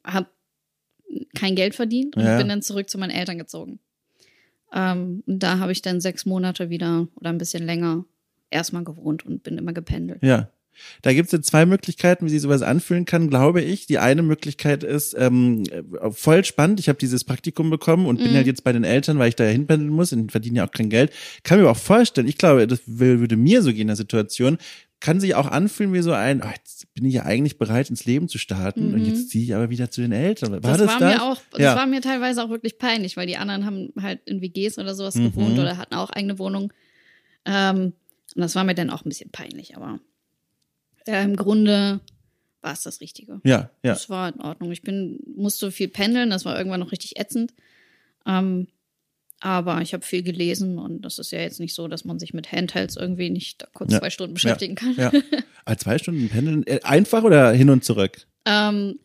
habe kein Geld verdient und Ja. bin dann zurück zu meinen Eltern gezogen. Ähm, und da habe ich dann sechs Monate wieder oder ein bisschen länger erstmal gewohnt und bin immer gependelt. Ja. Da gibt es ja zwei Möglichkeiten, wie sie sowas anfühlen kann, glaube ich. Die eine Möglichkeit ist ähm, äh, voll spannend. Ich habe dieses Praktikum bekommen und bin Mhm. halt jetzt bei den Eltern, weil ich da ja hinpendeln muss und verdiene ja auch kein Geld. Kann mir aber auch vorstellen, ich glaube, das würde mir so gehen in der Situation, kann sich auch anfühlen wie so ein, oh, jetzt bin ich ja eigentlich bereit, ins Leben zu starten und Mhm. jetzt ziehe ich aber wieder zu den Eltern. War das, das, war das? mir auch, das Ja. war mir teilweise auch wirklich peinlich, weil die anderen haben halt in WGs oder sowas Mhm. gewohnt oder hatten auch eigene Wohnungen. Ähm, und das war mir dann auch ein bisschen peinlich, aber äh, im Grunde war es das Richtige. ja, ja. Das war in Ordnung. Ich bin, musste viel pendeln, das war irgendwann noch richtig ätzend. Ähm, aber ich habe viel gelesen und das ist ja jetzt nicht so, dass man sich mit Handhelds irgendwie nicht da kurz Ja. zwei Stunden beschäftigen kann. Ja. Ah, zwei Stunden pendeln, äh, einfach oder hin und zurück? Ähm,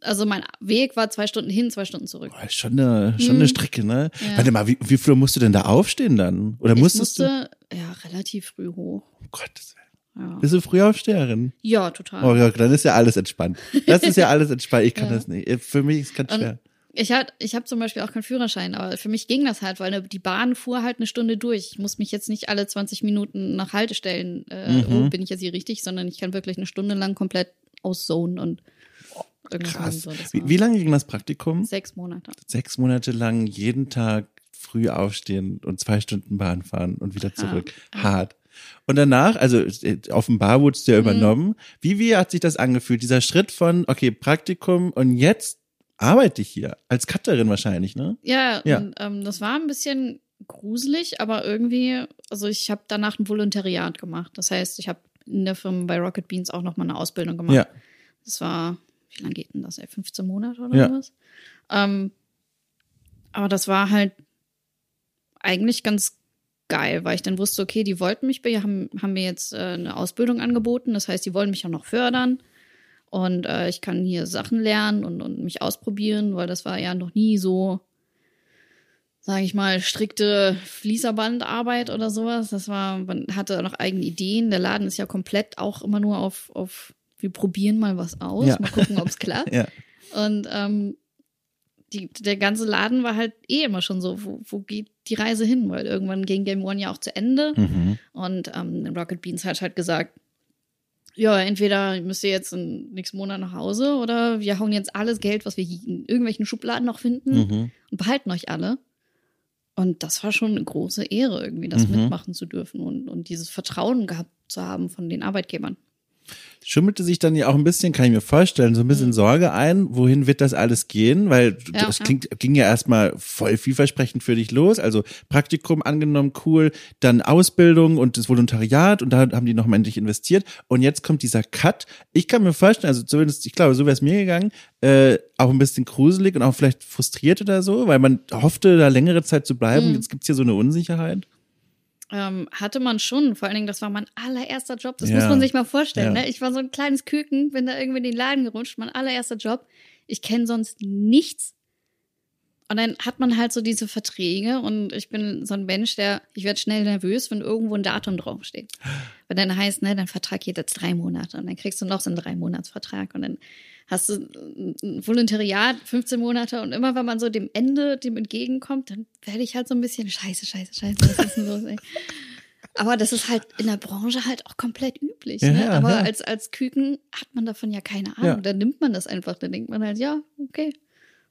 also mein Weg war zwei Stunden hin, zwei Stunden zurück. Boah, schon eine, schon eine Mhm. Strecke, ne? Ja. Warte mal, wie, wie früh musst du denn da aufstehen dann? Oder Ich musstest du? musste ja relativ früh hoch. Oh Gottes Willen. Ja, Bist du Frühaufsteherin? ja total. Oh ja, dann ist ja alles entspannt. Das ist ja alles entspannt. Ich kann Ja. das nicht. Für mich ist es ganz schwer. Ich hab, ich habe zum Beispiel auch keinen Führerschein, aber für mich ging das halt, weil ne, die Bahn fuhr halt eine Stunde durch. Ich muss mich jetzt nicht alle 20 Minuten nach Haltestellen, äh, Mhm. oh, bin ich jetzt hier richtig, sondern ich kann wirklich eine Stunde lang komplett auszonen und irgendwas machen. Krass. So, das Wie, wie lange ging das Praktikum? Sechs Monate. Sechs Monate lang jeden Tag früh aufstehen und zwei Stunden Bahn fahren und wieder zurück. Ja. Hart. Und danach, also offenbar wurdest du ja Mhm. übernommen. Wie, wie hat sich das angefühlt? Dieser Schritt von, okay, Praktikum und jetzt arbeite ich hier. Als Cutterin wahrscheinlich, ne? Ja, Ja. Und, ähm, das war ein bisschen gruselig, aber irgendwie, also ich habe danach ein Volontariat gemacht. Das heißt, ich habe in der Firma bei Rocket Beans auch nochmal eine Ausbildung gemacht. Ja. Das war, wie lange geht denn das? ey? 15 Monate oder Ja. sowas? Ähm, aber das war halt eigentlich ganz geil, weil ich dann wusste, okay, die wollten mich, haben, haben mir jetzt äh, eine Ausbildung angeboten. Das heißt, die wollen mich auch noch fördern. Und äh, ich kann hier Sachen lernen und, und mich ausprobieren, weil das war ja noch nie so, sage ich mal, strikte Fließerbandarbeit oder sowas. Das war, man hatte noch eigene Ideen. Der Laden ist ja komplett auch immer nur auf, auf wir probieren mal was aus, Ja. mal gucken, ob es klappt. Ja. Und ähm, die, der ganze Laden war halt eh immer schon so, wo, wo geht die Reise hin? Weil irgendwann ging Game One ja auch zu Ende. Mhm. Und ähm, Rocket Beans hat halt gesagt, ja, entweder müsst ihr jetzt in nächsten Monat nach Hause oder wir hauen jetzt alles Geld, was wir hier in irgendwelchen Schubladen noch finden Mhm. und behalten euch alle. Und das war schon eine große Ehre, irgendwie das Mhm. mitmachen zu dürfen und, und dieses Vertrauen gehabt zu haben von den Arbeitgebern. Schummelte sich dann ja auch ein bisschen, kann ich mir vorstellen, so ein bisschen Sorge ein, wohin wird das alles gehen? Weil Mhm. Ja, das ja. klingt, ging ja erstmal voll vielversprechend für dich los. Also Praktikum angenommen, cool, dann Ausbildung und das Volontariat und da haben die nochmal endlich investiert. Und jetzt kommt dieser Cut. Ich kann mir vorstellen, also zumindest, ich glaube, so wäre es mir gegangen, äh, auch ein bisschen gruselig und auch vielleicht frustriert oder so, weil man hoffte, da längere Zeit zu bleiben. Mhm. Jetzt gibt's hier so eine Unsicherheit. Ähm, hatte man schon, vor allen Dingen, das war mein allererster Job. Das Ja. muss man sich mal vorstellen. Ja. Ne? Ich war so ein kleines Küken, bin da irgendwie in den Laden gerutscht, mein allererster Job. Ich kenne sonst nichts. Und dann hat man halt so diese Verträge und ich bin so ein Mensch, der, ich werde schnell nervös, wenn irgendwo ein Datum draufsteht. Weil dann heißt, ne, dein Vertrag geht jetzt drei Monate und dann kriegst du noch so einen drei Monatsvertrag und dann hast du ein Volontariat 15 Monate und immer wenn man so dem Ende dem entgegenkommt, dann werde ich halt so ein bisschen scheiße, scheiße, scheiße, was ist denn los, ey? Aber das ist halt in der Branche halt auch komplett üblich. Ja, ne? Aber ja. als, als Küken hat man davon ja keine Ahnung. Ja. Dann nimmt man das einfach. Dann denkt man halt, ja, okay,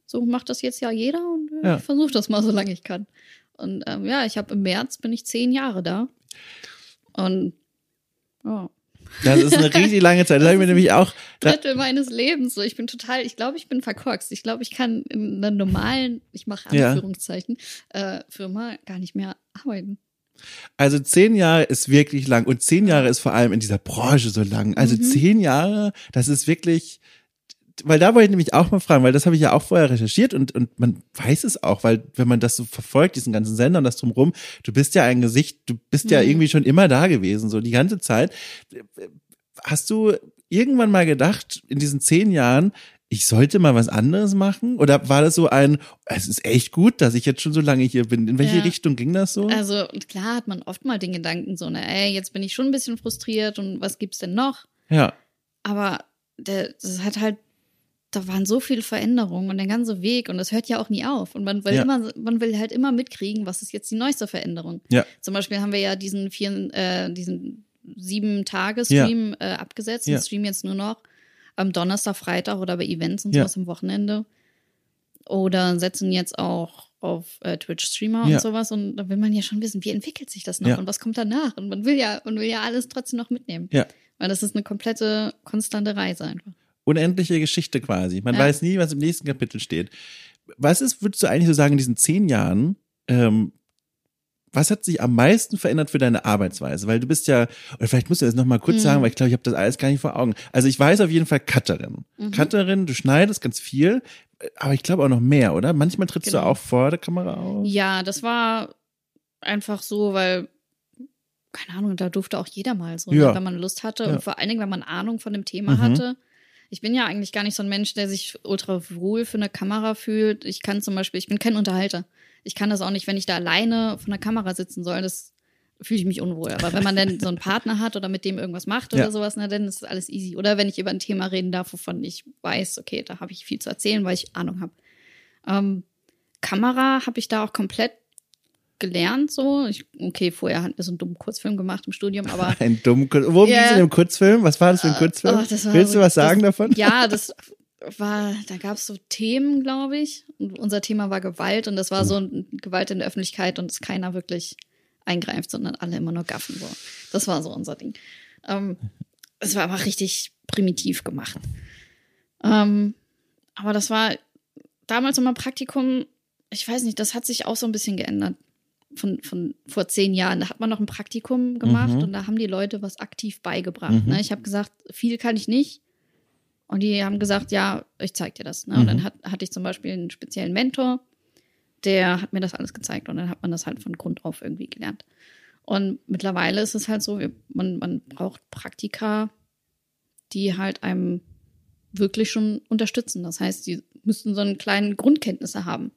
so macht das jetzt ja jeder und ich versuche das mal, solange ich kann. Und ähm, ja, ich habe im März bin ich zehn Jahre da. Und ja, Das ist eine richtig lange Zeit. Das habe ich mir nämlich auch, Drittel meines Lebens. So, ich bin total, ich glaube, ich bin verkorkst. Ich glaube, ich kann in einer normalen, ich mache Ja. Anführungszeichen, äh, Firma gar nicht mehr arbeiten. Also zehn Jahre ist wirklich lang und zehn Jahre ist vor allem in dieser Branche so lang. Also Mhm. zehn Jahre, das ist wirklich, weil da wollte ich nämlich auch mal fragen, weil das habe ich ja auch vorher recherchiert und, und man weiß es auch, weil wenn man das so verfolgt, diesen ganzen Sender und das drumherum, du bist ja ein Gesicht, du bist ja Mhm. irgendwie schon immer da gewesen, so die ganze Zeit. Hast du irgendwann mal gedacht, in diesen zehn Jahren, ich sollte mal was anderes machen? Oder war das so ein, es ist echt gut, dass ich jetzt schon so lange hier bin? In welche Ja. Richtung ging das so? Also klar hat man oft mal den Gedanken so, ne, ey, jetzt bin ich schon ein bisschen frustriert und was gibt's denn noch? ja. Aber der, das hat halt, da waren so viele Veränderungen und der ganze Weg und das hört ja auch nie auf. Und man will Ja. immer, man will halt immer mitkriegen, was ist jetzt die neueste Veränderung. Ja. Zum Beispiel haben wir ja diesen vier, äh, diesen sieben Tage Stream äh, abgesetzt Ja. und streamen jetzt nur noch am Donnerstag, Freitag oder bei Events und Ja. sowas am Wochenende. Oder setzen jetzt auch auf äh, Twitch Streamer Ja. und sowas und da will man ja schon wissen, wie entwickelt sich das noch Ja. und was kommt danach und man will ja man will ja alles trotzdem noch mitnehmen. Ja. Weil das ist eine komplette konstante Reise einfach. Unendliche Geschichte quasi. Man Ja. weiß nie, was im nächsten Kapitel steht. Was ist, würdest du eigentlich so sagen, in diesen zehn Jahren, ähm, was hat sich am meisten verändert für deine Arbeitsweise? Weil du bist ja, oder vielleicht musst du das nochmal kurz Mhm. sagen, weil ich glaube, ich habe das alles gar nicht vor Augen. Also ich weiß auf jeden Fall Cutterin. Mhm. Cutterin, du schneidest ganz viel, aber ich glaube auch noch mehr, oder? Manchmal trittst Genau. du auch vor der Kamera auf. Ja, das war einfach so, weil, keine Ahnung, da durfte auch jeder mal so, Ja. ne, wenn man Lust hatte. Ja. Und vor allen Dingen, wenn man Ahnung von dem Thema Mhm. hatte. Ich bin ja eigentlich gar nicht so ein Mensch, der sich ultra wohl für eine Kamera fühlt. Ich kann zum Beispiel, ich bin kein Unterhalter. Ich kann das auch nicht, wenn ich da alleine vor der Kamera sitzen soll, das fühle ich mich unwohl. Aber wenn man dann so einen Partner hat oder mit dem irgendwas macht oder Ja. sowas, na, dann ist alles easy. Oder wenn ich über ein Thema reden darf, wovon ich weiß, okay, da habe ich viel zu erzählen, weil ich Ahnung habe. Ähm, Kamera habe ich da auch komplett gelernt, so. Ich, okay, vorher hatten wir so einen dummen Kurzfilm gemacht im Studium, aber Ein dummen Kur Worum Ja. ging es in dem Kurzfilm? Was war das für ein Kurzfilm? Oh, das Willst du was das- sagen davon? Ja, das war, da gab es so Themen, glaube ich. Und unser Thema war Gewalt und das war so ein Gewalt in der Öffentlichkeit und dass keiner wirklich eingreift, sondern alle immer nur gaffen. So. Das war so unser Ding. Ähm, es war aber richtig primitiv gemacht. Ähm, aber das war damals in meinem Praktikum, ich weiß nicht, das hat sich auch so ein bisschen geändert. Von, von vor zehn Jahren. Da hat man noch ein Praktikum gemacht Mhm. und da haben die Leute was aktiv beigebracht. Mhm. Ne? Ich habe gesagt, viel kann ich nicht. Und die haben gesagt, ja, ich zeig dir das. Ne? Mhm. Und dann hat, hatte ich zum Beispiel einen speziellen Mentor, der hat mir das alles gezeigt und dann hat man das halt von Grund auf irgendwie gelernt. Und mittlerweile ist es halt so, man, man braucht Praktika, die halt einem wirklich schon unterstützen. Das heißt, die müssten so einen kleinen Grundkenntnisse haben.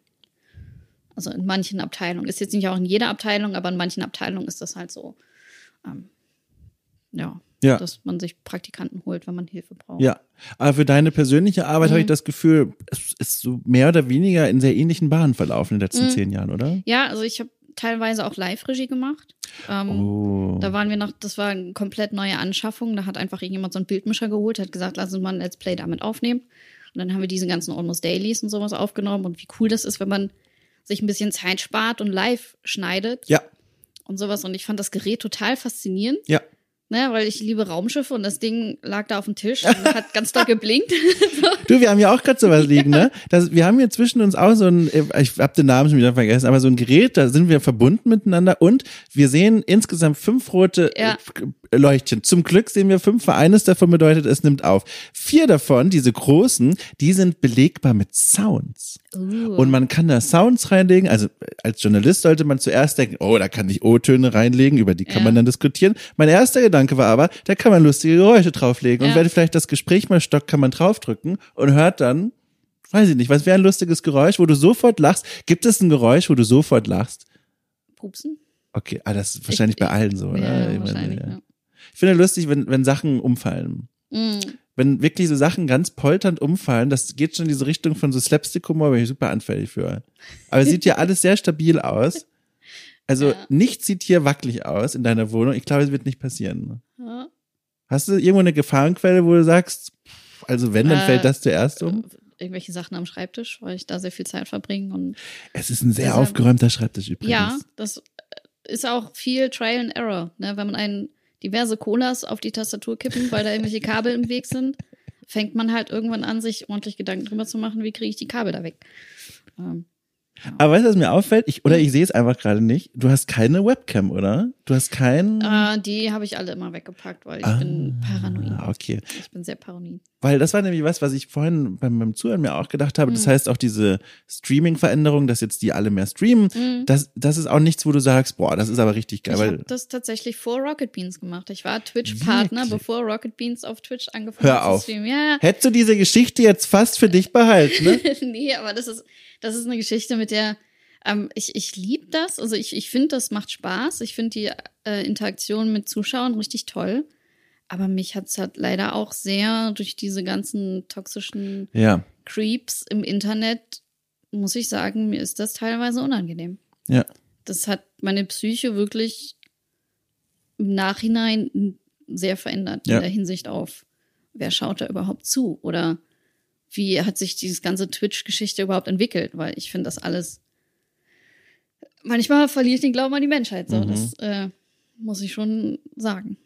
Also in manchen Abteilungen. Ist jetzt nicht auch in jeder Abteilung, aber in manchen Abteilungen ist das halt so. Ähm, ja, Ja. dass man sich Praktikanten holt, wenn man Hilfe braucht. Ja, aber für deine persönliche Arbeit habe ich Mhm. das Gefühl, es ist so mehr oder weniger in sehr ähnlichen Bahnen verlaufen in den letzten Mhm. zehn Jahren, oder? Ja, also ich habe teilweise auch Live-Regie gemacht. Ähm, Oh. Da waren wir noch, das war eine komplett neue Anschaffung. Da hat einfach irgendjemand so einen Bildmischer geholt, hat gesagt, lass uns mal ein Let's Play damit aufnehmen. Und dann haben wir diese ganzen Almost Dailies und sowas aufgenommen. Und wie cool das ist, wenn man sich ein bisschen Zeit spart und live schneidet Ja, und sowas. Und ich fand das Gerät total faszinierend. ja. Ne, weil ich liebe Raumschiffe und das Ding lag da auf dem Tisch und hat ganz doll geblinkt. Du, wir haben ja auch gerade sowas liegen, ne? Das, wir haben hier zwischen uns auch so ein, ich habe den Namen schon wieder vergessen, aber so ein Gerät, da sind wir verbunden miteinander und wir sehen insgesamt fünf rote Ja. äh, Leuchtchen. Zum Glück sehen wir fünf, weil eines davon bedeutet, es nimmt auf. Vier davon, diese großen, die sind belegbar mit Sounds. Uh. Und man kann da Sounds reinlegen. Also äh, als Journalist sollte man zuerst denken, oh, da kann ich O-Töne reinlegen, über die kann Ja. man dann diskutieren. Mein erster Gedanke war aber, da kann man lustige Geräusche drauflegen. Und Ja. wenn vielleicht das Gespräch mal stockt, kann man draufdrücken und hört dann, weiß ich nicht, was wäre ein lustiges Geräusch, wo du sofort lachst? Gibt es ein Geräusch, wo du sofort lachst? Pupsen? Okay, ah, das ist wahrscheinlich Ich- bei allen so, oder? Ja, Ich meine, wahrscheinlich, ja. ja. Ich finde lustig, wenn, wenn Sachen umfallen. Mm. Wenn wirklich so Sachen ganz polternd umfallen, das geht schon in diese Richtung von so Slapstick-Humor, bin ich super anfällig für. Aber es sieht ja alles sehr stabil aus. Also Ja. nichts sieht hier wackelig aus in deiner Wohnung. Ich glaube, es wird nicht passieren. Ja. Hast du irgendwo eine Gefahrenquelle, wo du sagst, also wenn, dann Äh, fällt das zuerst um? Irgendwelche Sachen am Schreibtisch, weil ich da sehr viel Zeit verbringe und Es ist ein sehr deshalb- aufgeräumter Schreibtisch übrigens. Ja, das äh, ist auch viel Trial and Error, ne? Wenn man einen diverse Colas auf die Tastatur kippen, weil da irgendwelche Kabel im Weg sind, fängt man halt irgendwann an, sich ordentlich Gedanken drüber zu machen, wie kriege ich die Kabel da weg. Ähm, Aber weißt du, was mir auffällt? Ich, oder ich sehe es einfach gerade nicht. Du hast keine Webcam, oder? Du hast kein. äh, die habe ich alle immer weggepackt, weil ich bin paranoid. Ah, okay. Ich bin sehr paranoid. Weil das war nämlich was, was ich vorhin beim, beim Zuhören mir auch gedacht habe. Mhm. Das heißt auch diese Streaming-Veränderung, dass jetzt die alle mehr streamen, Mhm. das, das ist auch nichts, wo du sagst, boah, das ist aber richtig geil. Ich habe das tatsächlich vor Rocket Beans gemacht. Ich war Twitch-Partner, bevor Rocket Beans auf Twitch angefangen Hör hat auf. zu streamen. Ja, hättest du diese Geschichte jetzt fast für dich behalten, ne? nee, aber das ist, das ist eine Geschichte, mit der ähm, ich, ich liebe das. Also ich, ich finde, das macht Spaß. Ich finde die äh, Interaktion mit Zuschauern richtig toll. Aber mich hat es halt leider auch sehr durch diese ganzen toxischen ja, Creeps im Internet, muss ich sagen, mir ist das teilweise unangenehm. ja. Das hat meine Psyche wirklich im Nachhinein sehr verändert Ja. in der Hinsicht auf, wer schaut da überhaupt zu oder wie hat sich dieses ganze Twitch-Geschichte überhaupt entwickelt, weil ich finde das alles manchmal verliere ich den Glauben an die Menschheit, so Mhm. das äh, muss ich schon sagen.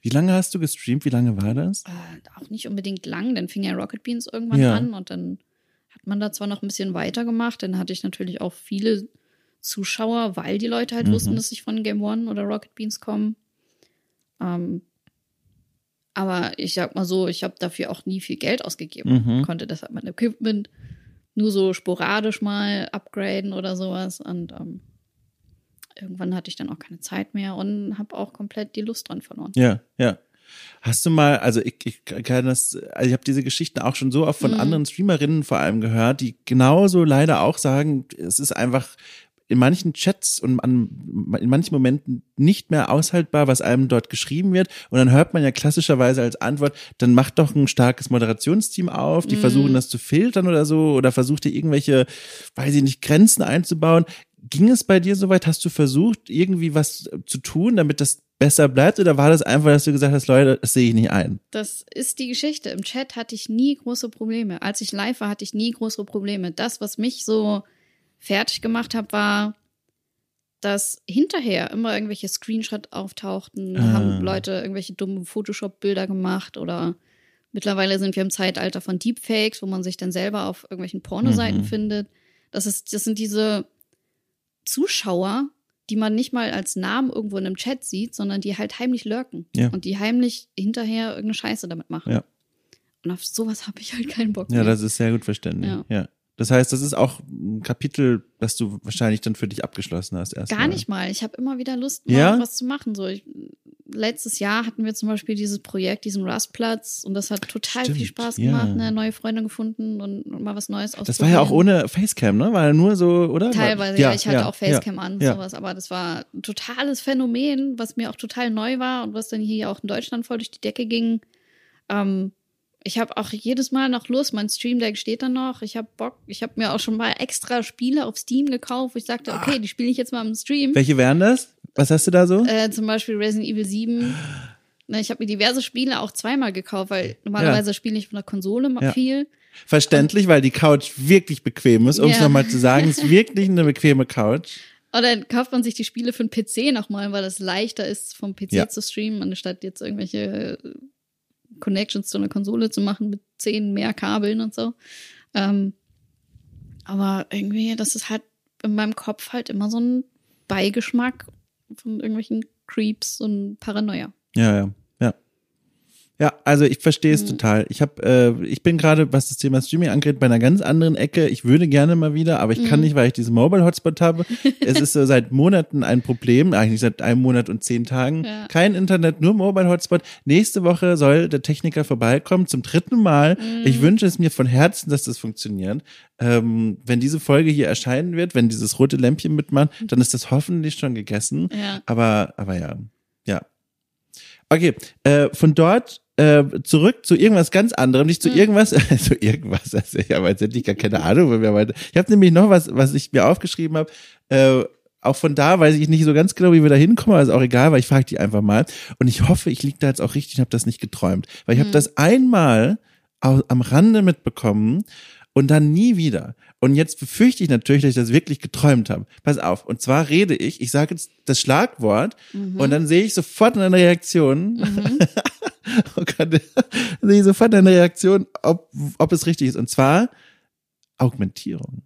Wie lange hast du gestreamt? Wie lange war das? Äh, auch nicht unbedingt lang, dann fing ja Rocket Beans irgendwann Ja. an und dann hat man da zwar noch ein bisschen weitergemacht, dann hatte ich natürlich auch viele Zuschauer, weil die Leute halt Mhm. wussten, dass ich von Game One oder Rocket Beans komme. Ähm, aber ich sag mal so, ich habe dafür auch nie viel Geld ausgegeben. Mhm. Konnte deshalb mein Equipment nur so sporadisch mal upgraden oder sowas. Und ähm, irgendwann hatte ich dann auch keine Zeit mehr und habe auch komplett die Lust dran verloren. Ja, ja. Hast du mal, also ich, ich kann das, also ich habe diese Geschichten auch schon so oft von Mhm. anderen Streamerinnen vor allem gehört, die genauso leider auch sagen, es ist einfach in manchen Chats und an, in manchen Momenten nicht mehr aushaltbar, was einem dort geschrieben wird. Und dann hört man ja klassischerweise als Antwort, dann macht doch ein starkes Moderationsteam auf, die Mhm. versuchen das zu filtern oder so, oder versucht ihr irgendwelche, weiß ich nicht, Grenzen einzubauen. Ging es bei dir soweit? Hast du versucht, irgendwie was zu tun, damit das besser bleibt? Oder war das einfach, dass du gesagt hast, Leute, das sehe ich nicht ein? Das ist die Geschichte. Im Chat hatte ich nie große Probleme. Als ich live war, hatte ich nie große Probleme. Das, was mich so fertig gemacht hat, war, dass hinterher immer irgendwelche Screenshots auftauchten, Ah. haben Leute irgendwelche dummen Photoshop-Bilder gemacht oder mittlerweile sind wir im Zeitalter von Deepfakes, wo man sich dann selber auf irgendwelchen Pornoseiten Mhm. findet. Das ist, das sind diese Zuschauer, die man nicht mal als Namen irgendwo in einem Chat sieht, sondern die halt heimlich lurken Ja. und die heimlich hinterher irgendeine Scheiße damit machen. Ja. Und auf sowas habe ich halt keinen Bock Ja, mehr. das ist sehr gut verständlich. Ja. Ja. Das heißt, das ist auch ein Kapitel, das du wahrscheinlich dann für dich abgeschlossen hast erstmal. Gar nicht mal. Ich habe immer wieder Lust, mal Ja? was zu machen. So, ich, letztes Jahr hatten wir zum Beispiel dieses Projekt, diesen Rustplatz, und das hat total Stimmt, viel Spaß ja. gemacht, ne? neue Freunde gefunden und, mal was Neues ausprobieren. Das war ja auch ohne Facecam, ne? War ja nur so, oder? Teilweise, ja, ich hatte auch Facecam an und ja. sowas, aber das war ein totales Phänomen, was mir auch total neu war und was dann hier auch in Deutschland voll durch die Decke ging. Ähm, ich habe auch jedes Mal noch Lust, mein Stream Deck steht dann noch. Ich habe Bock, ich habe mir auch schon mal extra Spiele auf Steam gekauft, wo ich sagte, okay, die spiele ich jetzt mal im Stream. Welche wären das? Was hast du da so? Äh, zum Beispiel Resident Evil 7. Ne, Ich habe mir diverse Spiele auch zweimal gekauft, weil normalerweise spiele ich von der Konsole mal Ja. viel. Verständlich, weil die Couch wirklich bequem ist. Um es Ja. nochmal zu sagen, ist wirklich eine bequeme Couch. Und dann kauft man sich die Spiele für den PC nochmal, weil das leichter ist, vom PC Ja. zu streamen, anstatt jetzt irgendwelche Connections zu einer Konsole zu machen mit zehn mehr Kabeln und so. Ähm, aber irgendwie, das ist halt in meinem Kopf halt immer so ein Beigeschmack von irgendwelchen Creeps und Paranoia. Ja, ja, ja. Also ich verstehe es Mhm. total. Ich habe, äh, ich bin gerade, was das Thema Streaming angeht, bei einer ganz anderen Ecke. Ich würde gerne mal wieder, aber ich kann Mhm. nicht, weil ich diesen Mobile Hotspot habe. es ist so seit Monaten ein Problem, eigentlich seit einem Monat und zehn Tagen. Ja. Kein Internet, nur Mobile Hotspot. Nächste Woche soll der Techniker vorbeikommen, zum dritten Mal. Mhm. Ich wünsche es mir von Herzen, dass das funktioniert. Ähm, wenn diese Folge hier erscheinen wird, wenn dieses rote Lämpchen mitmacht, dann ist das hoffentlich schon gegessen. Ja. Aber, aber ja, ja. Okay, äh, von dort äh, zurück zu irgendwas ganz anderem, nicht zu Hm. irgendwas, zu irgendwas, also ich habe jetzt endlich gar keine Ahnung, wo wir heute. Ich habe nämlich noch was, was ich mir aufgeschrieben habe, äh, auch von da weiß ich nicht so ganz genau, wie wir da hinkommen, aber ist auch egal, weil ich frage die einfach mal. Und ich hoffe, ich liege da jetzt auch richtig und habe das nicht geträumt. Weil ich habe Hm. das einmal am Rande mitbekommen und dann nie wieder. Und jetzt befürchte ich natürlich, dass ich das wirklich geträumt habe. Pass auf. Und zwar rede ich, ich sage jetzt das Schlagwort Mhm. und dann sehe ich sofort eine Reaktion. Mhm. Gott, dann sehe sofort eine Reaktion, ob, ob es richtig ist. Und zwar Augmentierung.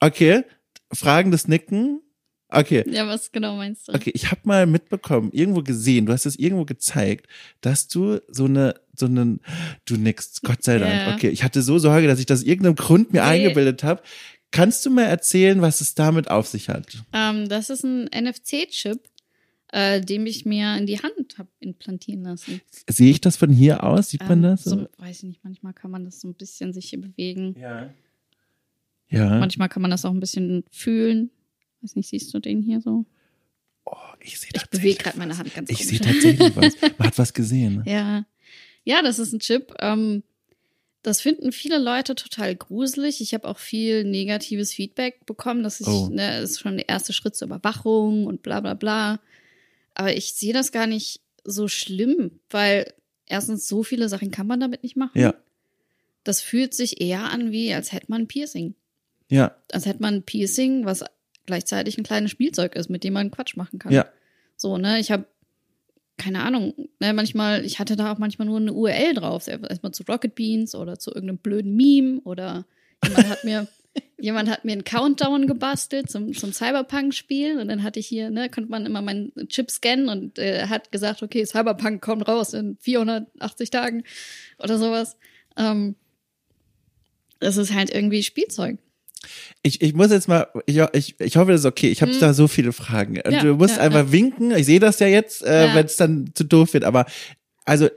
Okay, fragendes Nicken. Okay, Ja, was genau meinst du? Okay, ich habe mal mitbekommen, irgendwo gesehen, du hast es irgendwo gezeigt, dass du so eine, so einen, du nix, Gott sei Dank. Ja. Okay, ich hatte so Sorge, dass ich das aus irgendeinem Grund mir Nee. eingebildet habe. Kannst du mal erzählen, was es damit auf sich hat? Ähm, das ist ein NFC-Chip, äh, den ich mir in die Hand habe implantieren lassen. Sehe ich das von hier aus? Sieht man Ähm, das? So, weiß ich nicht, manchmal kann man das so ein bisschen sich hier bewegen. ja. Ja. Manchmal kann man das auch ein bisschen fühlen. Weiß nicht, siehst du den hier so? Oh, ich sehe Ich bewege gerade meine. Hand ganz Ich sehe tatsächlich was. Man hat was gesehen. Ja. Ja, das ist ein Chip. Ähm, das finden viele Leute total gruselig. Ich habe auch viel negatives Feedback bekommen, dass ich, Oh. ne, das ist schon der erste Schritt zur Überwachung und bla bla bla. Aber ich sehe das gar nicht so schlimm, weil erstens so viele Sachen kann man damit nicht machen. Ja, Das fühlt sich eher an, wie als hätte man ein Piercing. ja, Als hätte man ein Piercing, was gleichzeitig ein kleines Spielzeug ist, mit dem man Quatsch machen kann. ja. So, ne, ich habe keine Ahnung, ne, manchmal, ich hatte da auch manchmal nur eine URL drauf, erstmal zu Rocket Beans oder zu irgendeinem blöden Meme oder jemand hat mir jemand hat mir einen Countdown gebastelt zum, zum Cyberpunk-Spiel und dann hatte ich hier, ne, konnte man immer meinen Chip scannen und äh, hat gesagt, okay, Cyberpunk kommt raus in 480 Tagen oder sowas. Ähm, das ist halt irgendwie Spielzeug. Ich, ich muss jetzt mal, ich, ich, ich hoffe, das ist okay. Ich habe Hm. da so viele Fragen. Und Ja, du musst ja, einfach winken. Ich sehe das ja jetzt, äh, Ja. wenn es dann zu doof wird. Aber also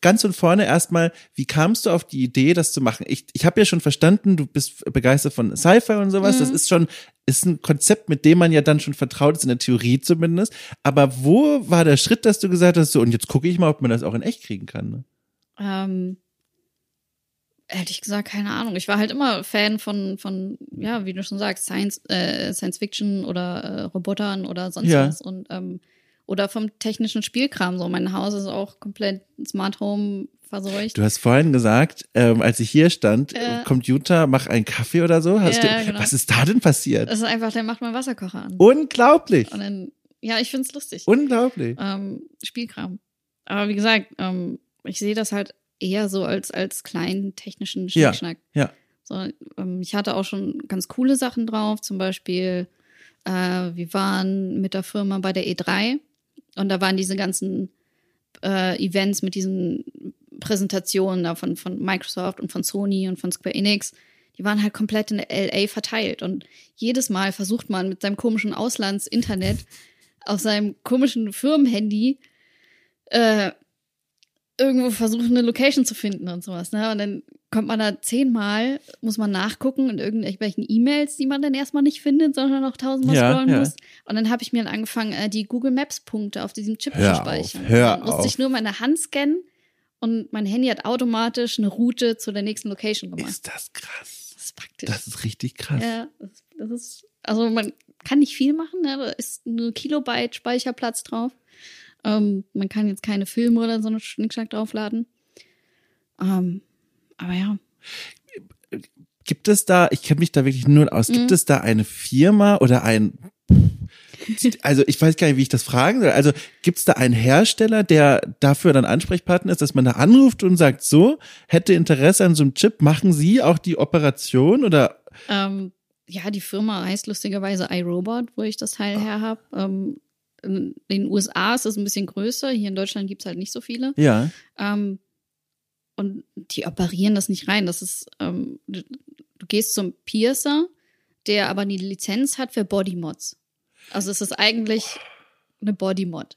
ganz von vorne erstmal, wie kamst du auf die Idee, das zu machen? Ich, ich habe ja schon verstanden, du bist begeistert von Sci-Fi und sowas. Das Mhm. ist schon, ist ein Konzept, mit dem man ja dann schon vertraut ist, in der Theorie zumindest. Aber wo war der Schritt, dass du gesagt hast, so, und jetzt gucke ich mal, ob man das auch in echt kriegen kann? Ne? Ähm, hätte ich gesagt, keine Ahnung. Ich war halt immer Fan von, von ja, wie du schon sagst, Science, äh, Science Fiction oder äh, Robotern oder sonst Ja. was. Und, ähm, oder vom technischen Spielkram. So, mein Haus ist auch komplett Smart Home verseucht. Du hast vorhin gesagt, ähm, als ich hier stand, Ja. Computer, mach einen Kaffee oder so. Hast Ja, du, genau. Was ist da denn passiert? Das ist einfach, der macht meinen Wasserkocher an. Unglaublich. Und dann, ja, ich find's lustig. Unglaublich. ähm, Spielkram. Aber wie gesagt, ähm, ich sehe das halt eher so als, als kleinen technischen Ja. Schnickschnack. Ja. So, ähm, ich hatte auch schon ganz coole Sachen drauf, zum Beispiel, äh, wir waren mit der Firma bei der E3 und da waren diese ganzen äh, Events mit diesen Präsentationen da von, von Microsoft und von Sony und von Square Enix. Die waren halt komplett in LA verteilt und jedes Mal versucht man mit seinem komischen Auslandsinternet auf seinem komischen Firmenhandy äh, irgendwo versuchen, eine Location zu finden und sowas. Ne? Und dann kommt man da zehnmal, muss man nachgucken in irgendwelchen E-Mails, die man dann erstmal nicht findet, sondern noch tausendmal Ja, scrollen ja. muss. Und dann habe ich mir dann angefangen, äh, die Google Maps-Punkte auf diesem Chip Hör zu auf, speichern. hör dann musste auf. ich nur meine Hand scannen und mein Handy hat automatisch eine Route zu der nächsten Location gemacht. Ist das krass. Das ist praktisch. Das ist richtig krass. Ja, das, das ist, also man kann nicht viel machen, ne? da ist nur Kilobyte Speicherplatz drauf. Ähm, man kann jetzt keine Filme oder so einen Schnickschnack draufladen. Ähm, aber ja. Gibt es da, ich kenne mich da wirklich null aus, gibt Mhm. es da eine Firma oder ein, also ich weiß gar nicht, wie ich das fragen soll. Also gibt es da einen Hersteller, der dafür dann Ansprechpartner ist, dass man da anruft und sagt, so, hätte Interesse an so einem Chip, machen Sie auch die Operation oder? Ähm, ja, die Firma heißt lustigerweise iRobot, wo ich das Teil her habe. Ähm, in den USA ist es ein bisschen größer, hier in Deutschland gibt es halt nicht so viele. Ja. Ähm, und die operieren das nicht rein. Das ist, ähm, du, du gehst zum Piercer, der aber eine Lizenz hat für Bodymods. Also es ist eigentlich eine Bodymod.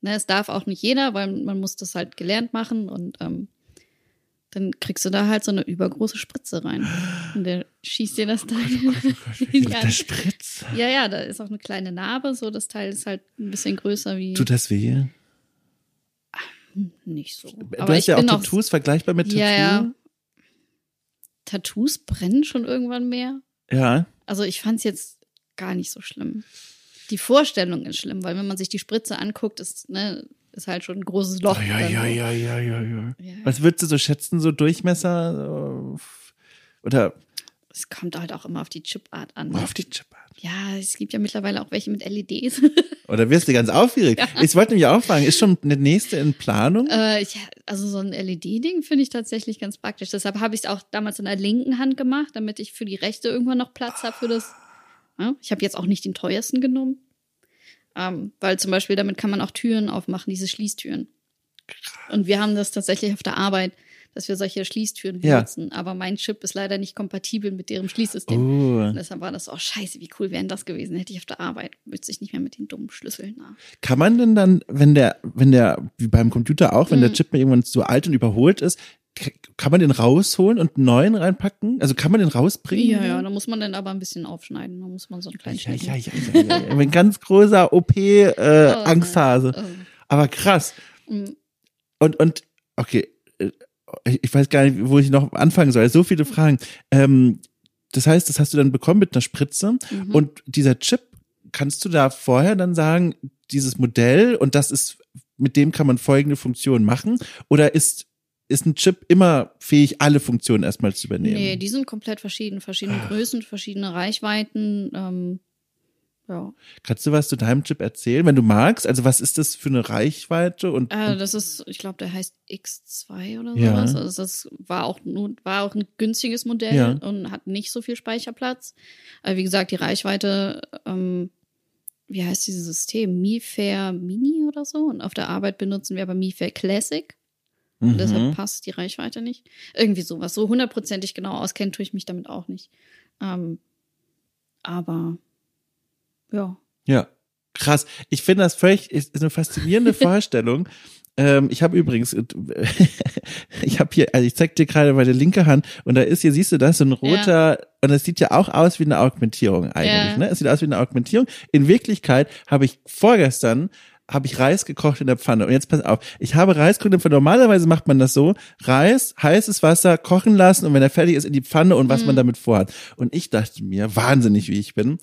Ne, es darf auch nicht jeder, weil man muss das halt gelernt machen und ähm, dann kriegst du da halt so eine übergroße Spritze rein. Und der schießt dir das Teil. in der Spritze? Ja, ja, da ist auch eine kleine Narbe, so das Teil ist halt ein bisschen größer wie. Tut das weh? Nicht so. Du Aber hast ja auch Tattoos, vergleichbar mit Tattoo. Ja, ja. Tattoos brennen schon irgendwann mehr. Ja. Also ich fand es jetzt gar nicht so schlimm. Die Vorstellung ist schlimm, weil wenn man sich die Spritze anguckt, ist, ne, ist halt schon ein großes Loch. Ja, ja, ja, ja, ja, ja. Was würdest du so schätzen, so Durchmesser? Oder? Es kommt halt auch immer auf die Chipart an. Auf die Chipart. Ja, es gibt ja mittlerweile auch welche mit LEDs. Oder wirst du ganz aufgeregt? Ja. Ich wollte mich auch fragen, ist schon eine nächste in Planung? Äh, ja, also so ein LED-Ding finde ich tatsächlich ganz praktisch. Deshalb habe ich es auch damals in der linken Hand gemacht, damit ich für die rechte irgendwann noch Platz habe für das. Ja, ich habe jetzt auch nicht den teuersten genommen. Ähm, weil zum Beispiel damit kann man auch Türen aufmachen, diese Schließtüren. Und wir haben das tatsächlich auf der Arbeit dass wir solche Schließtüren benutzen. Ja. Aber mein Chip ist leider nicht kompatibel mit deren Schließsystem. Oh. Und deshalb war das, oh scheiße, wie cool wäre das gewesen. Hätte ich auf der Arbeit, wüsste ich nicht mehr mit den dummen Schlüsseln nach. Kann man denn dann, wenn der, wenn der, wie beim Computer auch, wenn mhm. der Chip irgendwann so alt und überholt ist, kann man den rausholen und einen neuen reinpacken? Also kann man den rausbringen? Ja, ja, da muss man dann aber ein bisschen aufschneiden. Da muss man so einen kleinen ja, ja, ja, ja, ja, ja. Ein ganz großer OP-Angsthase. Äh, oh, oh. Aber krass. Mhm. Und, und, okay, äh, ich weiß gar nicht, wo ich noch anfangen soll. So viele Fragen. Ähm, das heißt, das hast du dann bekommen mit einer Spritze mhm. und dieser Chip, kannst du da vorher dann sagen, dieses Modell und das ist, mit dem kann man folgende Funktion machen? Oder ist ist ein Chip immer fähig, alle Funktionen erstmal zu übernehmen? Nee, die sind komplett verschieden. Verschiedene ah. Größen, verschiedene Reichweiten. Ähm, ja. Kannst du was zu deinem Chip erzählen, wenn du magst? Also was ist das für eine Reichweite? Und, äh, das ist, ich glaube, der heißt X2 oder sowas. Ja. Also das war auch nur, war auch ein günstiges Modell ja. und hat nicht so viel Speicherplatz. Aber wie gesagt, die Reichweite, ähm, wie heißt dieses System? Mi Fair Mini oder so. Und auf der Arbeit benutzen wir aber Mi Fair Classic. Und mhm. deshalb passt die Reichweite nicht. Irgendwie sowas. So hundertprozentig genau auskennen tue ich mich damit auch nicht. Ähm, aber ja. Ja, krass. Ich finde das völlig, ist, eine faszinierende Vorstellung. Ähm, ich habe übrigens, ich habe hier, also ich zeig dir gerade meine linke Hand und da ist hier, siehst du das, so ein roter, ja. und es sieht ja auch aus wie eine Augmentierung eigentlich, ja. ne? Es sieht aus wie eine Augmentierung. In Wirklichkeit habe ich vorgestern habe ich Reis gekocht in der Pfanne. Und jetzt pass auf, ich habe Reis gekocht in der Pfanne. Normalerweise macht man das so, Reis, heißes Wasser, kochen lassen und wenn er fertig ist, in die Pfanne und was mhm. man damit vorhat. Und ich dachte mir, wahnsinnig wie ich bin,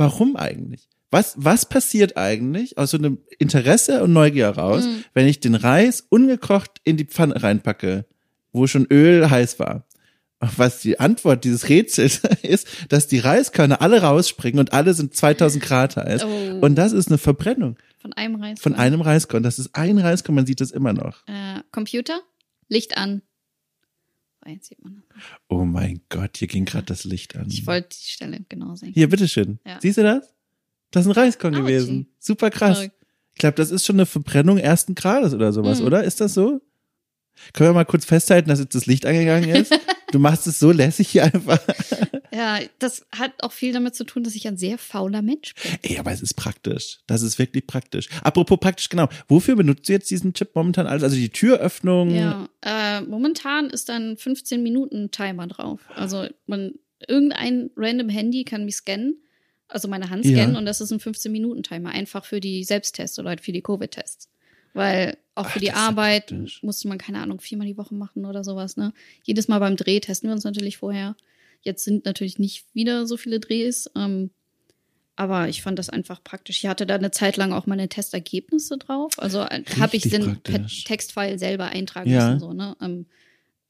Warum eigentlich? Was, was passiert eigentlich aus so einem Interesse und Neugier raus, mhm. wenn ich den Reis ungekocht in die Pfanne reinpacke, wo schon Öl heiß war? Was die Antwort dieses Rätsels ist, dass die Reiskörner alle rausspringen und alle sind 2000 Grad heiß. Oh. Und das ist eine Verbrennung. Von einem Reiskorn. Von einem Reiskorn. Das ist ein Reiskorn, man sieht das immer noch. Äh, Computer, Licht an. Jetzt sieht man das. Oh mein Gott, hier ging gerade das Licht an. Ich wollte die Stelle genau sehen. Hier, bitteschön. Ja. Siehst du das? Das ist ein Reiskorn oh, gewesen. Super krass. Verrückt. Ich glaube, das ist schon eine Verbrennung ersten Grades oder sowas, mhm. oder? Ist das so? Können wir mal kurz festhalten, dass jetzt das Licht angegangen ist? du machst es so lässig hier einfach. Ja, das hat auch viel damit zu tun, dass ich ein sehr fauler Mensch bin. Ey, aber es ist praktisch. Das ist wirklich praktisch. Apropos praktisch, genau. Wofür benutzt du jetzt diesen Chip momentan alles? Also die Türöffnung? Ja, äh, momentan ist dann 15 Minuten Timer drauf. Also man, irgendein random Handy kann mich scannen, also meine Hand scannen ja. und das ist ein 15 Minuten Timer. Einfach für die Selbsttests oder halt für die Covid-Tests. Weil auch Ach, für die Arbeit musste man, keine Ahnung, viermal die Woche machen oder sowas, ne? Jedes Mal beim Dreh testen wir uns natürlich vorher. Jetzt sind natürlich nicht wieder so viele Drehs, ähm, aber ich fand das einfach praktisch. Ich hatte da eine Zeit lang auch meine Testergebnisse drauf. Also äh, habe ich den Textfile selber eintragen ja. müssen, so, ne? Ähm,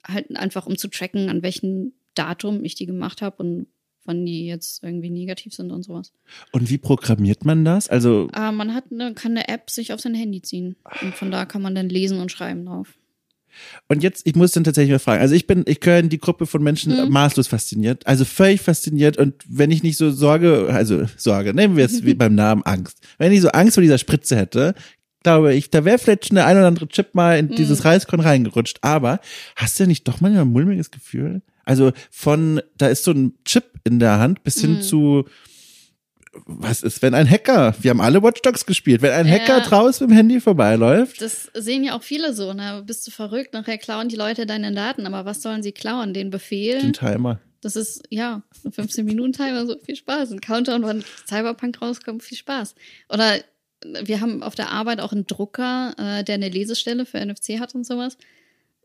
halt einfach um zu tracken, an welchem Datum ich die gemacht habe und wann die jetzt irgendwie negativ sind und sowas. Und wie programmiert man das? Also äh, man hat eine, kann eine App sich auf sein Handy ziehen und von da kann man dann lesen und schreiben drauf. Und jetzt, ich muss dann tatsächlich mal fragen. Also ich bin, ich gehöre in die Gruppe von Menschen mhm. maßlos fasziniert. Also völlig fasziniert. Und wenn ich nicht so Sorge, also Sorge, nehmen wir es wie beim Namen Angst. Wenn ich so Angst vor dieser Spritze hätte, glaube ich, da wäre vielleicht schon der ein oder andere Chip mal in mhm. dieses Reiskorn reingerutscht. Aber hast du nicht doch manchmal ein mulmiges Gefühl? Also von, da ist so ein Chip in der Hand bis hin mhm. zu, was ist, wenn ein Hacker, wir haben alle Watch Dogs gespielt, wenn ein Hacker ja, draußen mit dem Handy vorbeiläuft? Das sehen ja auch viele so, ne? Bist du verrückt, nachher klauen die Leute deine Daten, aber was sollen sie klauen? Den Befehl? Den Timer. Das ist, ja, 15 Minuten Timer, so viel Spaß. Ein Countdown, wann Cyberpunk rauskommt, viel Spaß. Oder wir haben auf der Arbeit auch einen Drucker, äh, der eine Lesestelle für NFC hat und sowas.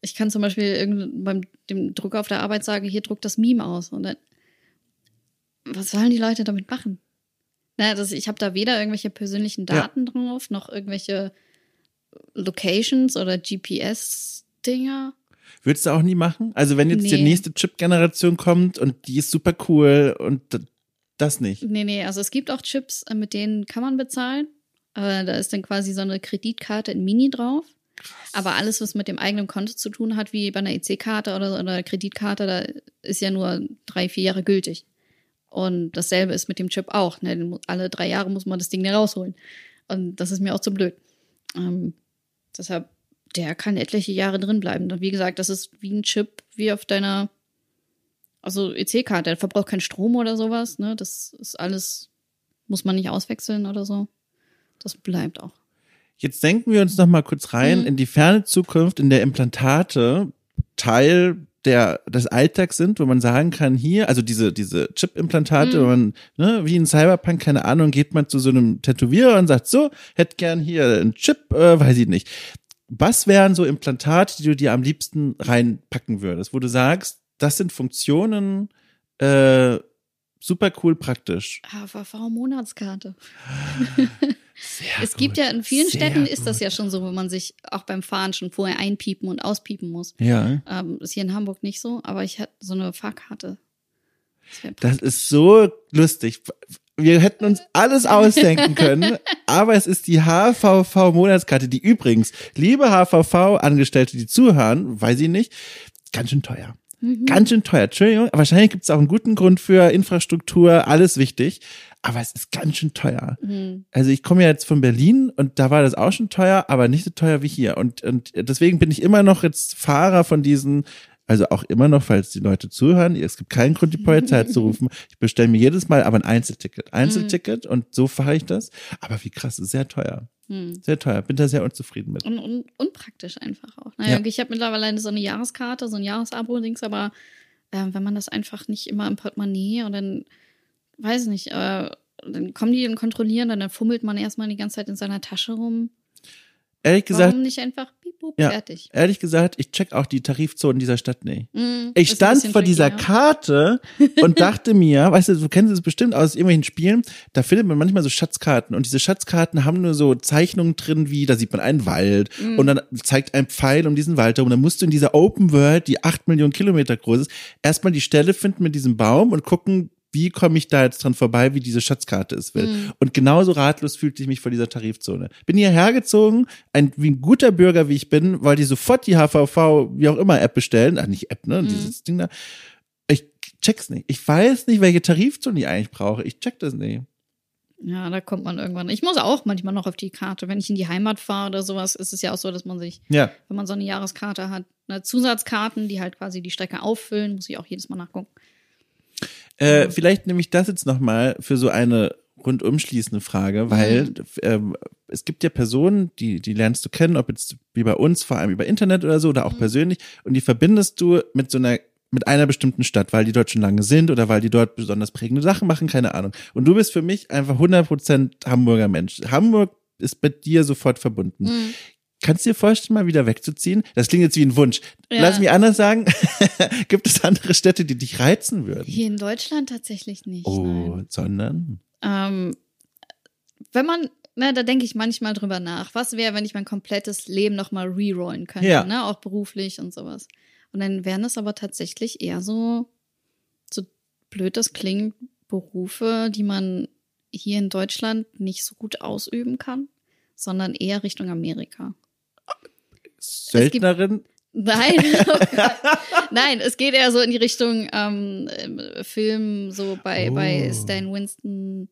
Ich kann zum Beispiel beim dem Drucker auf der Arbeit sagen, hier druckt das Meme aus. Und dann, was sollen die Leute damit machen? Na, das, ich habe da weder irgendwelche persönlichen Daten ja. drauf, noch irgendwelche Locations oder GPS-Dinger. Würdest du auch nie machen? Also wenn jetzt nee. die nächste Chip-Generation kommt und die ist super cool und das nicht? Nee, nee, also es gibt auch Chips, äh, mit denen kann man bezahlen. Äh, da ist dann quasi so eine Kreditkarte in Mini drauf. Aber alles, was mit dem eigenen Konto zu tun hat, wie bei einer EC-Karte oder, oder Kreditkarte, da ist ja nur drei, vier Jahre gültig. Und dasselbe ist mit dem Chip auch. Ne? Alle drei Jahre muss man das Ding da rausholen. Und das ist mir auch zu blöd. Ähm, deshalb, der kann etliche Jahre drin bleiben. Und wie gesagt, das ist wie ein Chip wie auf deiner, also EC-Karte. Der verbraucht keinen Strom oder sowas. Ne? Das ist alles, muss man nicht auswechseln oder so. Das bleibt auch. Jetzt denken wir uns noch mal kurz rein mhm. in die ferne Zukunft, in der Implantate Teil der des Alltags sind, wo man sagen kann, hier, also diese, diese Chip-Implantate, mhm. wo man, ne, wie in Cyberpunk, keine Ahnung, geht man zu so einem Tätowierer und sagt, so, hätte gern hier einen Chip, äh, weiß ich nicht. Was wären so Implantate, die du dir am liebsten reinpacken würdest, wo du sagst, das sind Funktionen, äh, super cool praktisch. HVV-Monatskarte. Sehr es gut. gibt ja in vielen Sehr Städten ist das ja schon so, wo man sich auch beim Fahren schon vorher einpiepen und auspiepen muss. Ja. Ähm, ist hier in Hamburg nicht so, aber ich hatte so eine Fahrkarte. Das, das ist so lustig. Wir hätten uns alles ausdenken können, aber es ist die HVV-Monatskarte, die übrigens, liebe HVV-Angestellte, die zuhören, weiß ich nicht, ganz schön teuer. Mhm. Ganz schön teuer. Entschuldigung, wahrscheinlich gibt es auch einen guten Grund für Infrastruktur, alles wichtig aber es ist ganz schön teuer. Mhm. Also ich komme ja jetzt von Berlin und da war das auch schon teuer, aber nicht so teuer wie hier. Und, und deswegen bin ich immer noch jetzt Fahrer von diesen, also auch immer noch, falls die Leute zuhören, es gibt keinen Grund, die Polizei zu rufen. Ich bestelle mir jedes Mal aber ein Einzelticket. Einzelticket mhm. und so fahre ich das. Aber wie krass, sehr teuer. Mhm. Sehr teuer. Bin da sehr unzufrieden mit. Und, und unpraktisch einfach auch. Naja, ja. ich habe mittlerweile so eine Jahreskarte, so ein Jahresabo-Dings, aber äh, wenn man das einfach nicht immer im Portemonnaie und dann weiß nicht, äh, dann kommen die und kontrollieren, dann fummelt man erstmal die ganze Zeit in seiner Tasche rum. Ehrlich gesagt. Warum nicht einfach piep, boop, ja, fertig? Ehrlich gesagt, ich check auch die Tarifzonen dieser Stadt nicht. Mm, ich stand vor dieser ja. Karte und dachte mir, weißt du, du kennst es bestimmt aus irgendwelchen Spielen, da findet man manchmal so Schatzkarten und diese Schatzkarten haben nur so Zeichnungen drin, wie da sieht man einen Wald mm. und dann zeigt ein Pfeil um diesen Wald herum. Dann musst du in dieser Open World, die acht Millionen Kilometer groß ist, erstmal die Stelle finden mit diesem Baum und gucken, wie komme ich da jetzt dran vorbei, wie diese Schatzkarte es will. Mhm. Und genauso ratlos fühlte ich mich vor dieser Tarifzone. Bin hierher gezogen, ein, wie ein guter Bürger, wie ich bin, wollte ich sofort die HVV, wie auch immer, App bestellen. Ach, nicht App, ne? Mhm. Dieses Ding da. Ich check's nicht. Ich weiß nicht, welche Tarifzone ich eigentlich brauche. Ich check das nicht. Ja, da kommt man irgendwann. Ich muss auch manchmal noch auf die Karte. Wenn ich in die Heimat fahre oder sowas, ist es ja auch so, dass man sich, ja. wenn man so eine Jahreskarte hat, eine Zusatzkarten, die halt quasi die Strecke auffüllen, muss ich auch jedes Mal nachgucken. Äh, vielleicht nehme ich das jetzt nochmal für so eine rundumschließende Frage, weil mhm. ähm, es gibt ja Personen, die, die lernst du kennen, ob jetzt wie bei uns, vor allem über Internet oder so, oder auch mhm. persönlich, und die verbindest du mit so einer mit einer bestimmten Stadt, weil die dort schon lange sind oder weil die dort besonders prägende Sachen machen, keine Ahnung. Und du bist für mich einfach 100% Hamburger Mensch. Hamburg ist mit dir sofort verbunden. Mhm. Kannst du dir vorstellen, mal wieder wegzuziehen? Das klingt jetzt wie ein Wunsch. Ja. Lass mich anders sagen. Gibt es andere Städte, die dich reizen würden? Hier in Deutschland tatsächlich nicht. Oh, nein. sondern? Ähm, wenn man, na, da denke ich manchmal drüber nach. Was wäre, wenn ich mein komplettes Leben nochmal rerollen könnte, ja. ne? Auch beruflich und sowas. Und dann wären es aber tatsächlich eher so, so blöd das klingt, Berufe, die man hier in Deutschland nicht so gut ausüben kann, sondern eher Richtung Amerika. Söldnerin? Nein, oh nein, es geht eher so in die Richtung ähm, Film, so bei, oh. bei Stan Winston,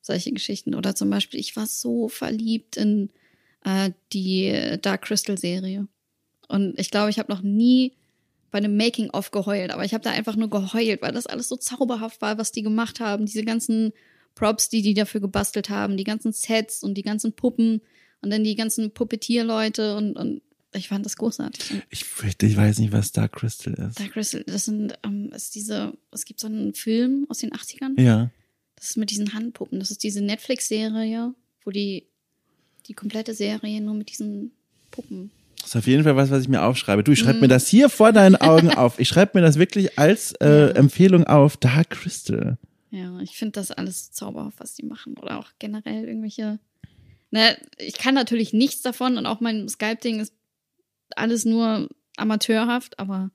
solche Geschichten. Oder zum Beispiel, ich war so verliebt in äh, die Dark Crystal Serie. Und ich glaube, ich habe noch nie bei einem Making-of geheult, aber ich habe da einfach nur geheult, weil das alles so zauberhaft war, was die gemacht haben. Diese ganzen Props, die die dafür gebastelt haben, die ganzen Sets und die ganzen Puppen und dann die ganzen Puppeteer-Leute und, und ich fand das großartig. Ich fürchte, ich weiß nicht, was Dark Crystal ist. Dark Crystal, das sind, ähm, ist diese, es gibt so einen Film aus den 80ern. Ja. Das ist mit diesen Handpuppen. Das ist diese Netflix-Serie, wo die, die komplette Serie nur mit diesen Puppen das ist auf jeden Fall was, was ich mir aufschreibe. Du, ich schreibe mm. mir das hier vor deinen Augen auf. Ich schreibe mir das wirklich als äh, ja. Empfehlung auf. Dark Crystal. Ja, ich finde das alles zauberhaft, was die machen. Oder auch generell irgendwelche. Ne, ich kann natürlich nichts davon und auch mein Skype-Ding ist alles nur amateurhaft, aber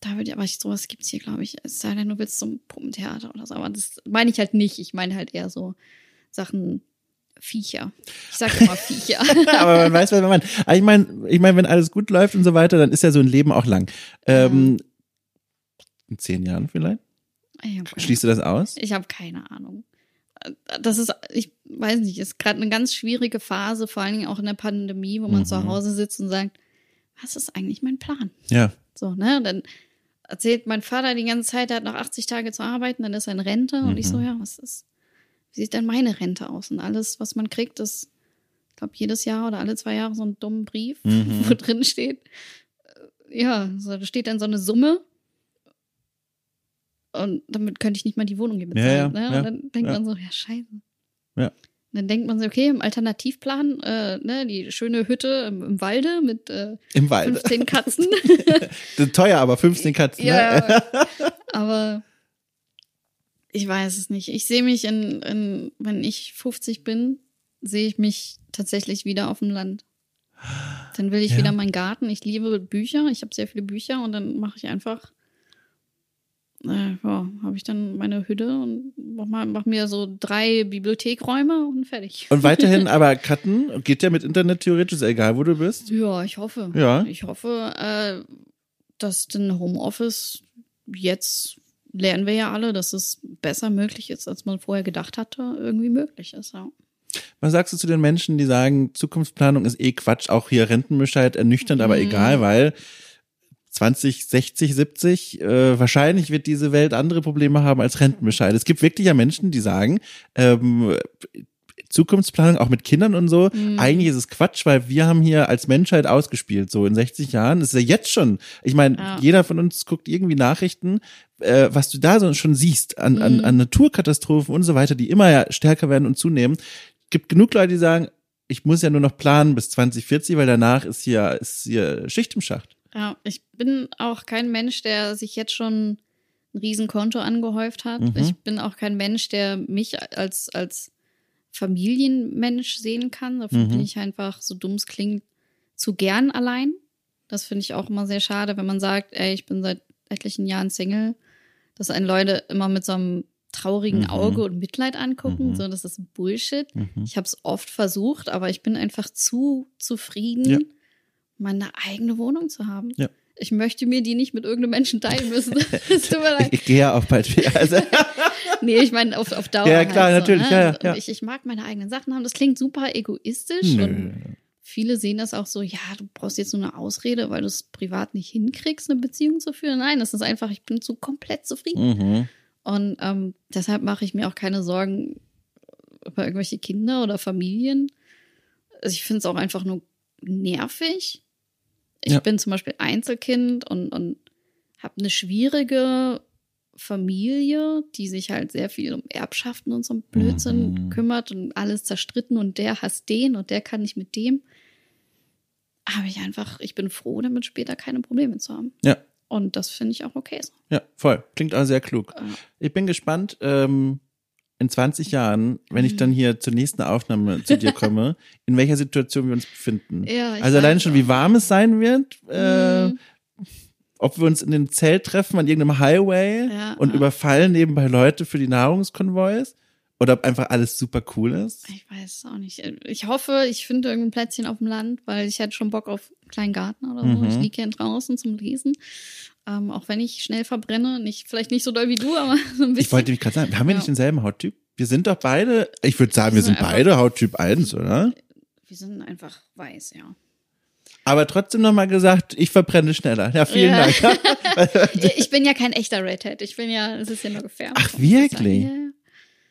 da würde ich, aber sowas gibt es hier, glaube ich. Es sei denn, du willst zum Puppentheater oder so. Aber das meine ich halt nicht. Ich meine halt eher so Sachen, Viecher. Ich sage immer Viecher. aber man weiß, was man meint. Aber ich meine, ich meine, wenn alles gut läuft und so weiter, dann ist ja so ein Leben auch lang. Ähm, in zehn Jahren vielleicht? Schließt du das aus? Ich habe keine Ahnung. Das ist, ich weiß nicht, ist gerade eine ganz schwierige Phase, vor allen Dingen auch in der Pandemie, wo man mhm. zu Hause sitzt und sagt, was ist eigentlich mein Plan? Ja. So, ne? Dann erzählt mein Vater die ganze Zeit, er hat noch 80 Tage zu arbeiten, dann ist er in Rente mhm. und ich so, mhm. ja, was ist, wie sieht denn meine Rente aus? Und alles, was man kriegt, ist, ich glaube, jedes Jahr oder alle zwei Jahre so ein dummer Brief, mhm. wo drin steht, äh, ja, so, da steht dann so eine Summe und damit könnte ich nicht mal die Wohnung hier bezahlen. Ja, ja, ne? Und dann denkt man so, ja, scheiße. Ja. Und dann denkt man so, okay, im Alternativplan, äh, ne, die schöne Hütte im, im Walde mit äh, Im Walde. 15 Katzen. Teuer, aber 15 Katzen. Ne? Ja, aber ich weiß es nicht. Ich sehe mich in, in, wenn ich 50 bin, sehe ich mich tatsächlich wieder auf dem Land. Dann will ich ja. wieder meinen Garten. Ich liebe Bücher. Ich habe sehr viele Bücher und dann mache ich einfach äh, ja, habe ich dann meine Hütte und mach, mal, mach mir so drei Bibliothekräume und fertig. Und weiterhin aber cutten geht ja mit Internet theoretisch, egal wo du bist. Ja, ich hoffe. Ja. Ich hoffe, äh, dass den Homeoffice jetzt lernen wir ja alle, dass es besser möglich ist, als man vorher gedacht hatte, irgendwie möglich ist, ja. Was sagst du zu den Menschen, die sagen, Zukunftsplanung ist eh Quatsch, auch hier Rentenbescheid ernüchternd, aber mhm. egal, weil 20, 60, 70, äh, wahrscheinlich wird diese Welt andere Probleme haben als Rentenbescheid. Es gibt wirklich ja Menschen, die sagen, ähm, Zukunftsplanung, auch mit Kindern und so, mhm. eigentlich ist es Quatsch, weil wir haben hier als Menschheit ausgespielt, so in 60 Jahren. Das ist ja jetzt schon. Ich meine, ja. jeder von uns guckt irgendwie Nachrichten, äh, was du da so schon siehst an, mhm. an, an Naturkatastrophen und so weiter, die immer ja stärker werden und zunehmen. Gibt genug Leute, die sagen, ich muss ja nur noch planen bis 2040, weil danach ist hier, ist hier Schicht im Schacht. Ja, ich bin auch kein Mensch, der sich jetzt schon ein Riesenkonto angehäuft hat. Mhm. Ich bin auch kein Mensch, der mich als, als Familienmensch sehen kann. Dafür mhm. bin ich einfach, so dumm es klingt, zu gern allein. Das finde ich auch immer sehr schade, wenn man sagt, ey, ich bin seit etlichen Jahren Single, dass einen Leute immer mit so einem traurigen mhm. Auge und Mitleid angucken. Mhm. So, das ist Bullshit. Mhm. Ich habe es oft versucht, aber ich bin einfach zu zufrieden. Ja meine eigene Wohnung zu haben. Ja. Ich möchte mir die nicht mit irgendeinem Menschen teilen müssen. tut mir leid. Ich, ich gehe ja auch bald wieder. Also. nee, ich meine auf, auf Dauer. Ja, klar, halt so, natürlich. Ne? Ja, ja. Ich, ich mag meine eigenen Sachen haben. Das klingt super egoistisch. Nö. Und viele sehen das auch so, ja, du brauchst jetzt nur eine Ausrede, weil du es privat nicht hinkriegst, eine Beziehung zu führen. Nein, das ist einfach, ich bin zu komplett zufrieden. Mhm. Und ähm, deshalb mache ich mir auch keine Sorgen über irgendwelche Kinder oder Familien. Also ich finde es auch einfach nur nervig, ich ja. bin zum Beispiel Einzelkind und, und habe eine schwierige Familie, die sich halt sehr viel um Erbschaften und so einen Blödsinn mhm. kümmert und alles zerstritten und der hasst den und der kann nicht mit dem. Aber ich einfach, ich bin froh, damit später keine Probleme zu haben. Ja. Und das finde ich auch okay so. Ja, voll. Klingt auch sehr klug. Ja. Ich bin gespannt, ähm, in 20 Jahren, wenn ich dann hier zur nächsten Aufnahme zu dir komme, in welcher Situation wir uns befinden. Ja, also allein schon, wie warm es sein wird. Äh, mhm. ob wir uns in dem Zelt treffen an irgendeinem Highway Ja, und ja. überfallen nebenbei Leute für die Nahrungskonvois oder ob einfach alles super cool ist. Ich weiß es auch nicht. Ich hoffe, ich finde irgendein Plätzchen auf dem Land, weil ich hätte schon Bock auf einen kleinen Garten oder so. Mhm. Ich liege gern draußen zum Lesen. Ähm, auch wenn ich schnell verbrenne. Nicht, vielleicht nicht so doll wie du, aber so ein bisschen. Ich wollte nämlich gerade sagen, haben wir Ja. nicht denselben Hauttyp? Wir sind doch beide, ich würde sagen, wir Wir sind sind beide Hauttyp 1, oder? Wir sind einfach weiß, ja. Aber trotzdem nochmal gesagt, ich verbrenne schneller. Ja, vielen Ja. Dank. Ich bin ja kein echter Redhead. Ich bin ja, es ist ja nur gefärbt. Ach, wirklich?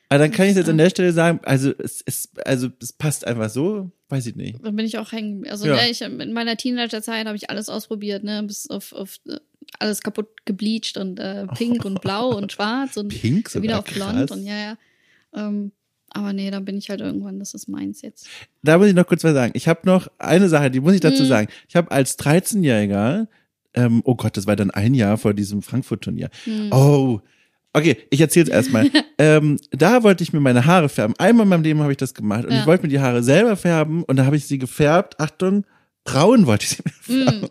Aber dann kann ich jetzt an der Stelle sagen, also es, es, also es passt einfach so, weiß ich nicht. Dann bin ich auch hängen. Also Ja. ne, ich, in meiner Teenagerzeit habe ich alles ausprobiert, ne, bis auf, auf äh, alles kaputt gebleached und äh, pink und blau und schwarz und Pink wieder auf blond und ja, ja. Ähm, aber nee, da bin ich halt irgendwann, das ist meins jetzt. Da muss ich noch kurz was sagen. Ich habe noch eine Sache, die muss ich dazu Mhm. sagen. Ich habe als 13-Jähriger, ähm, oh Gott, das war dann ein Jahr vor diesem Frankfurt-Turnier. Hm. Oh, okay, ich erzähl's erstmal. ähm, da wollte ich mir meine Haare färben. Einmal in meinem Leben habe ich das gemacht und Ja. ich wollte mir die Haare selber färben und da habe ich sie gefärbt. Achtung, braun wollte ich sie mir färben. Mm,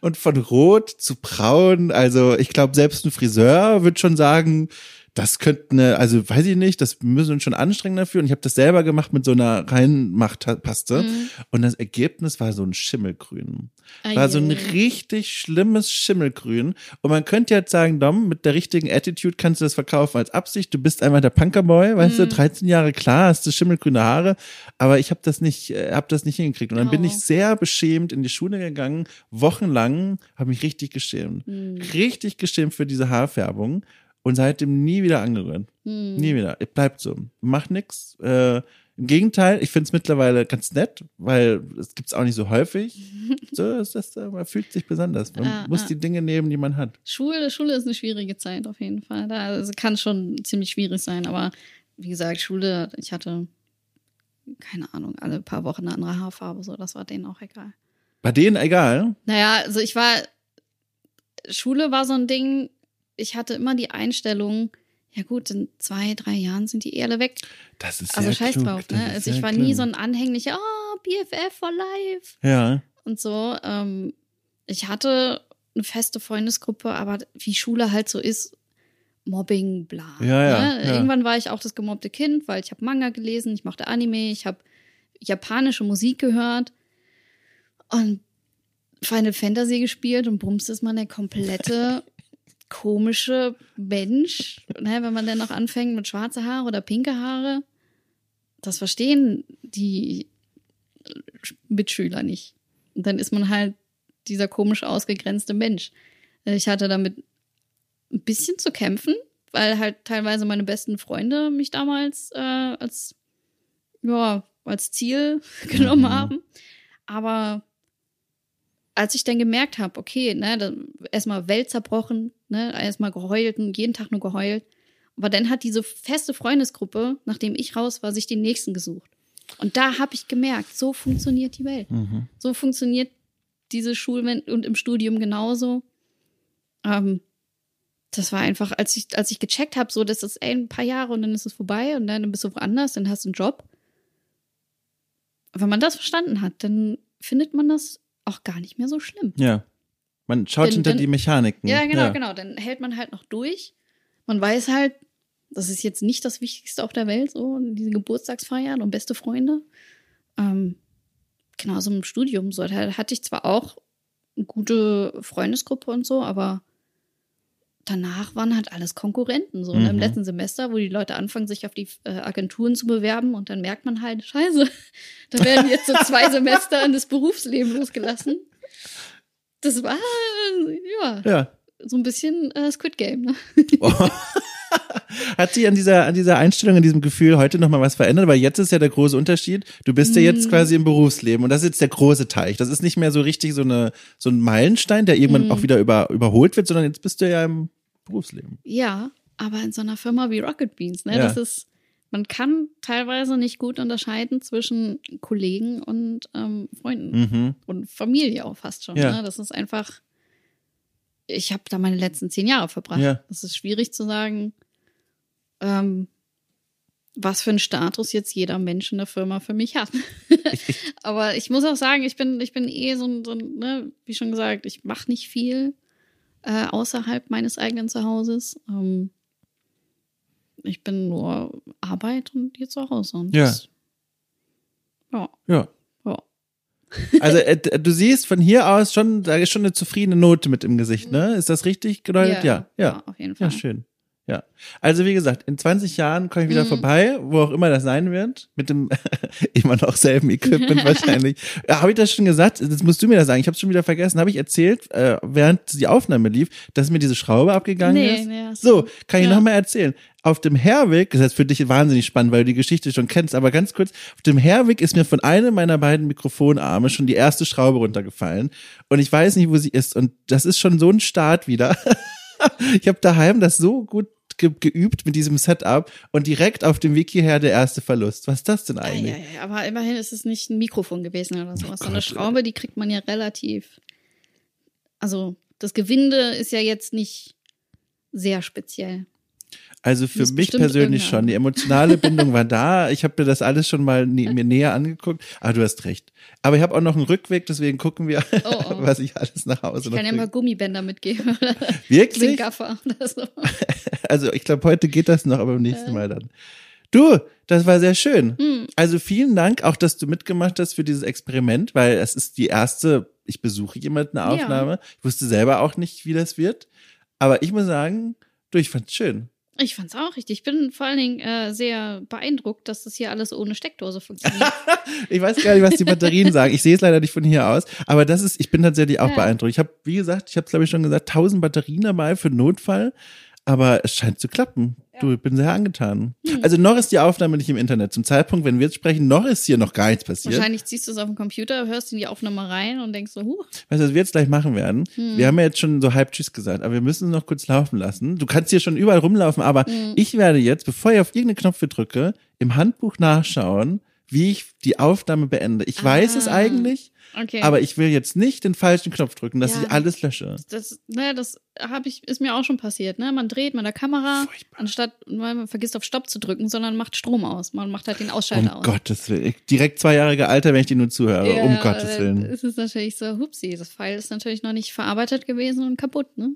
Und von rot zu braun, also ich glaube, selbst ein Friseur wird schon sagen, das könnte eine, also weiß ich nicht, das müssen schon anstrengend dafür. Und ich habe das selber gemacht mit so einer Reinmachtpaste. Mhm. Und das Ergebnis war so ein Schimmelgrün. War so ein Ei, ei, ei. richtig schlimmes Schimmelgrün. Und man könnte jetzt sagen, Dom, mit der richtigen Attitude kannst du das verkaufen als Absicht. Du bist einfach der Punkerboy, weißt Mhm. du, 13 Jahre klar, hast du schimmelgrüne Haare. Aber ich habe das nicht, äh, habe das nicht hingekriegt. Und dann bin Oh. ich sehr beschämt in die Schule gegangen, wochenlang, habe mich richtig geschämt. Hm, Richtig geschämt für diese Haarfärbung. Und seitdem nie wieder angerührt. hm. Nie wieder. Es bleibt so. Mach nix. Äh, Im Gegenteil, ich finde es mittlerweile ganz nett, weil es gibt's auch nicht so häufig. So ist das, äh, man fühlt sich besonders. Man Ah, muss ah. die Dinge nehmen, die man hat. Schule, Schule ist eine schwierige Zeit auf jeden Fall. Da also kann schon ziemlich schwierig sein, aber wie gesagt, Schule, ich hatte keine Ahnung, alle paar Wochen eine andere Haarfarbe, so, das war denen auch egal. Bei denen egal. Naja, also ich war, Schule war so ein Ding, ich hatte immer die Einstellung, ja gut, in zwei, drei Jahren sind die eh alle weg. Das ist Also scheiß klug. drauf, ne? Also ich war klug. nie so ein anhänglicher, oh, BFF for life Ja. und so. Ähm, ich hatte eine feste Freundesgruppe, aber wie Schule halt so ist, Mobbing, bla. Ja, ja, ne? ja. Irgendwann war ich auch das gemobbte Kind, weil ich habe Manga gelesen, ich mochte Anime, ich habe japanische Musik gehört und Final Fantasy gespielt und bums ist man der komplette komische Mensch, ne? wenn man dann noch anfängt mit schwarze Haare oder pinke Haare. Das verstehen die Mitschüler nicht. Und dann ist man halt dieser komisch ausgegrenzte Mensch. Ich hatte damit ein bisschen zu kämpfen, weil halt teilweise meine besten Freunde mich damals äh, als, ja, als Ziel genommen Mhm. haben. Aber als ich dann gemerkt habe, okay, ne, erstmal Welt zerbrochen, ne, erstmal geheult und jeden Tag nur geheult. Aber dann hat diese feste Freundesgruppe, nachdem ich raus war, sich den nächsten gesucht. Und da habe ich gemerkt, so funktioniert die Welt. Mhm. So funktioniert diese Schule und im Studium genauso. Ähm, das war einfach, als ich, als ich gecheckt habe, so, das ist ey, ein paar Jahre und dann ist es vorbei und dann bist du woanders, dann hast du einen Job. Wenn man das verstanden hat, dann findet man das auch gar nicht mehr so schlimm. Ja. Man schaut Wenn- hinter wenn- die Mechaniken. Ja, genau, genau. Dann hält man halt noch durch. Man weiß halt, das ist jetzt nicht das Wichtigste auf der Welt, so diese Geburtstagsfeiern und beste Freunde. Ähm, genauso im Studium. So, da hatte ich zwar auch eine gute Freundesgruppe und so, aber danach waren halt alles Konkurrenten. So. Und im Mhm. letzten Semester, wo die Leute anfangen, sich auf die äh, Agenturen zu bewerben und dann merkt man halt, scheiße, da werden jetzt so zwei Semester in das Berufsleben losgelassen. Das war, ja, Ja. so ein bisschen äh, Squid Game. Ne? Hat sich an dieser, an dieser Einstellung, an diesem Gefühl heute nochmal was verändert? Weil jetzt ist ja der große Unterschied. Du bist ja jetzt Mm. quasi im Berufsleben und das ist jetzt der große Teich. Das ist nicht mehr so richtig so eine, so ein Meilenstein, der irgendwann Mm. auch wieder über, überholt wird, sondern jetzt bist du ja im Berufsleben. Ja, aber in so einer Firma wie Rocket Beans, ne? Ja. Das ist, man kann teilweise nicht gut unterscheiden zwischen Kollegen und ähm, Freunden Mhm. und Familie auch fast schon. Ja. Ne? Das ist einfach, ich habe da meine letzten zehn Jahre verbracht. Ja. Das ist schwierig zu sagen. Ähm, was für einen Status jetzt jeder Mensch in der Firma für mich hat. Aber ich muss auch sagen, ich bin, ich bin eh so ein, so ein ne, wie schon gesagt, ich mache nicht viel äh, außerhalb meines eigenen Zuhauses. Ähm, ich bin nur Arbeit und hier zu Hause. Und Ja. das- ja. Ja. Ja. Also äh, du siehst von hier aus schon, da ist schon eine zufriedene Note mit im Gesicht, ne? Ist das richtig gedeutet? Ja, ja. auf jeden Fall. Ja, schön. Ja. Also wie gesagt, in 20 Jahren komme ich wieder Mhm. vorbei, wo auch immer das sein wird, mit dem immer noch selben Equipment wahrscheinlich. Ja, habe ich das schon gesagt? Das musst du mir das sagen. Ich habe schon wieder vergessen. Habe ich erzählt, äh, während die Aufnahme lief, dass mir diese Schraube abgegangen Nee, ist? nee, so, kann ich ja. noch mal erzählen. Auf dem Herweg, das ist für dich wahnsinnig spannend, weil du die Geschichte schon kennst, aber ganz kurz, auf dem Herweg ist mir von einem meiner beiden Mikrofonarme schon die erste Schraube runtergefallen und ich weiß nicht, wo sie ist und das ist schon so ein Start wieder. ich habe daheim das so gut ge geübt mit diesem Setup und direkt auf dem Weg hierher der erste Verlust. Was ist das denn Ja, eigentlich? ja, ja, aber immerhin ist es nicht ein Mikrofon gewesen oder sowas. so eine Schraube, die kriegt man ja relativ. Also, das Gewinde ist ja jetzt nicht sehr speziell. Also für mich persönlich schon. Die emotionale Bindung war da. Ich habe mir das alles schon mal nä mir näher angeguckt. Aber du hast recht. Aber ich habe auch noch einen Rückweg, deswegen gucken wir, Oh, oh. was ich alles nach Hause Ich noch kann ja mal. Gummibänder mitgeben. oder Wirklich? Zinkgaffer oder so. Also ich glaube, heute geht das noch, aber beim nächsten Mal dann. Du, das war sehr schön. Hm. Also vielen Dank auch, dass du mitgemacht hast für dieses Experiment, weil es ist die erste, ich besuche jemanden eine Ja. Aufnahme. Ich wusste selber auch nicht, wie das wird. Aber ich muss sagen, du, ich fand's schön. Ich fand's auch richtig. Ich bin vor allen Dingen äh, sehr beeindruckt, dass das hier alles ohne Steckdose funktioniert. Ich weiß gar nicht, was die Batterien sagen. Ich sehe es leider nicht von hier aus. Aber das ist, ich bin tatsächlich auch Ja. beeindruckt. Ich habe, wie gesagt, ich habe es glaube ich schon gesagt, 1000 Batterien dabei für Notfall. Aber es scheint zu klappen. Du, ich bin sehr angetan. Hm. Also noch ist die Aufnahme nicht im Internet. Zum Zeitpunkt, wenn wir jetzt sprechen, noch ist hier noch gar nichts passiert. Wahrscheinlich ziehst du es auf dem Computer, hörst in die Aufnahme rein und denkst so, huch, Weißt du, was wir jetzt gleich machen werden? Hm. Wir haben ja jetzt schon so halb Tschüss gesagt, aber wir müssen es noch kurz laufen lassen. Du kannst hier schon überall rumlaufen, aber Hm. ich werde jetzt, bevor ich auf irgendeinen Knopf drücke, im Handbuch nachschauen, wie ich die Aufnahme beende. Ich weiß es Ah. eigentlich, okay. aber ich will jetzt nicht den falschen Knopf drücken, dass Ja. ich alles lösche. das, ne, das habe ich, ist mir auch schon passiert, ne? Man dreht mit der Kamera, Furchtbar. anstatt, man vergisst auf Stopp zu drücken, sondern macht Strom aus. Man macht halt den Um Ausschalter aus. Gottes Willen. Direkt zwei Jahre gealtert, wenn ich dir nur zuhöre. Ja, um Gottes Willen. Es ist natürlich so, hupsi, das Pfeil ist natürlich noch nicht verarbeitet gewesen und kaputt, ne?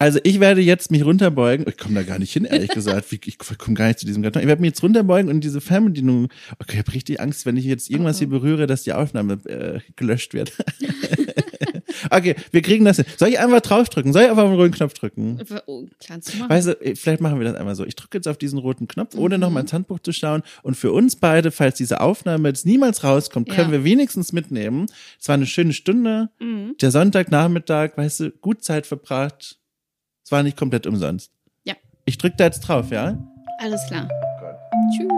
Also ich werde jetzt mich runterbeugen. Ich komme da gar nicht hin, ehrlich gesagt. Ich komme gar nicht zu diesem Karton. Ich werde mich jetzt runterbeugen und diese Fernbedienung. Okay, ich habe richtig Angst, wenn ich jetzt irgendwas Oh, oh. hier berühre, dass die Aufnahme äh, gelöscht wird. okay, wir kriegen das hin. Soll ich einfach draufdrücken? Soll ich einfach auf den roten Knopf drücken? Oh, kannst du machen. Weißt du, äh, vielleicht machen wir das einmal so. Ich drücke jetzt auf diesen roten Knopf, ohne Mhm. noch mal ins Handbuch zu schauen. Und für uns beide, falls diese Aufnahme jetzt niemals rauskommt, können Ja. wir wenigstens mitnehmen. Es war eine schöne Stunde. Mhm. Der Sonntagnachmittag, weißt du, gut Zeit verbracht. Es war nicht komplett umsonst. Ja. Ich drücke da jetzt drauf, ja? Alles klar. Tschüss.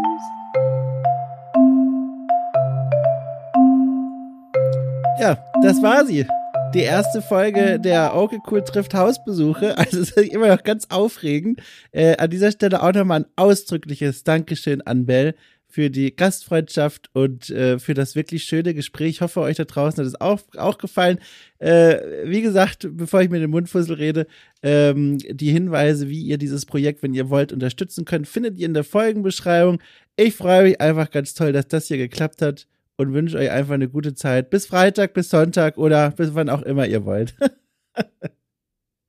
Ja, das war sie. Die erste Folge der Okay Cool trifft Hausbesuche. Also es ist immer noch ganz aufregend. Äh, an dieser Stelle auch nochmal ein ausdrückliches Dankeschön an Bell für die Gastfreundschaft und äh, für das wirklich schöne Gespräch. Ich hoffe, euch da draußen hat es auch, auch gefallen. Äh, wie gesagt, bevor ich mir den Mundfussel rede, ähm, die Hinweise, wie ihr dieses Projekt, wenn ihr wollt, unterstützen könnt, findet ihr in der Folgenbeschreibung. Ich freue mich einfach ganz toll, dass das hier geklappt hat und wünsche euch einfach eine gute Zeit. Bis Freitag, bis Sonntag oder bis wann auch immer ihr wollt.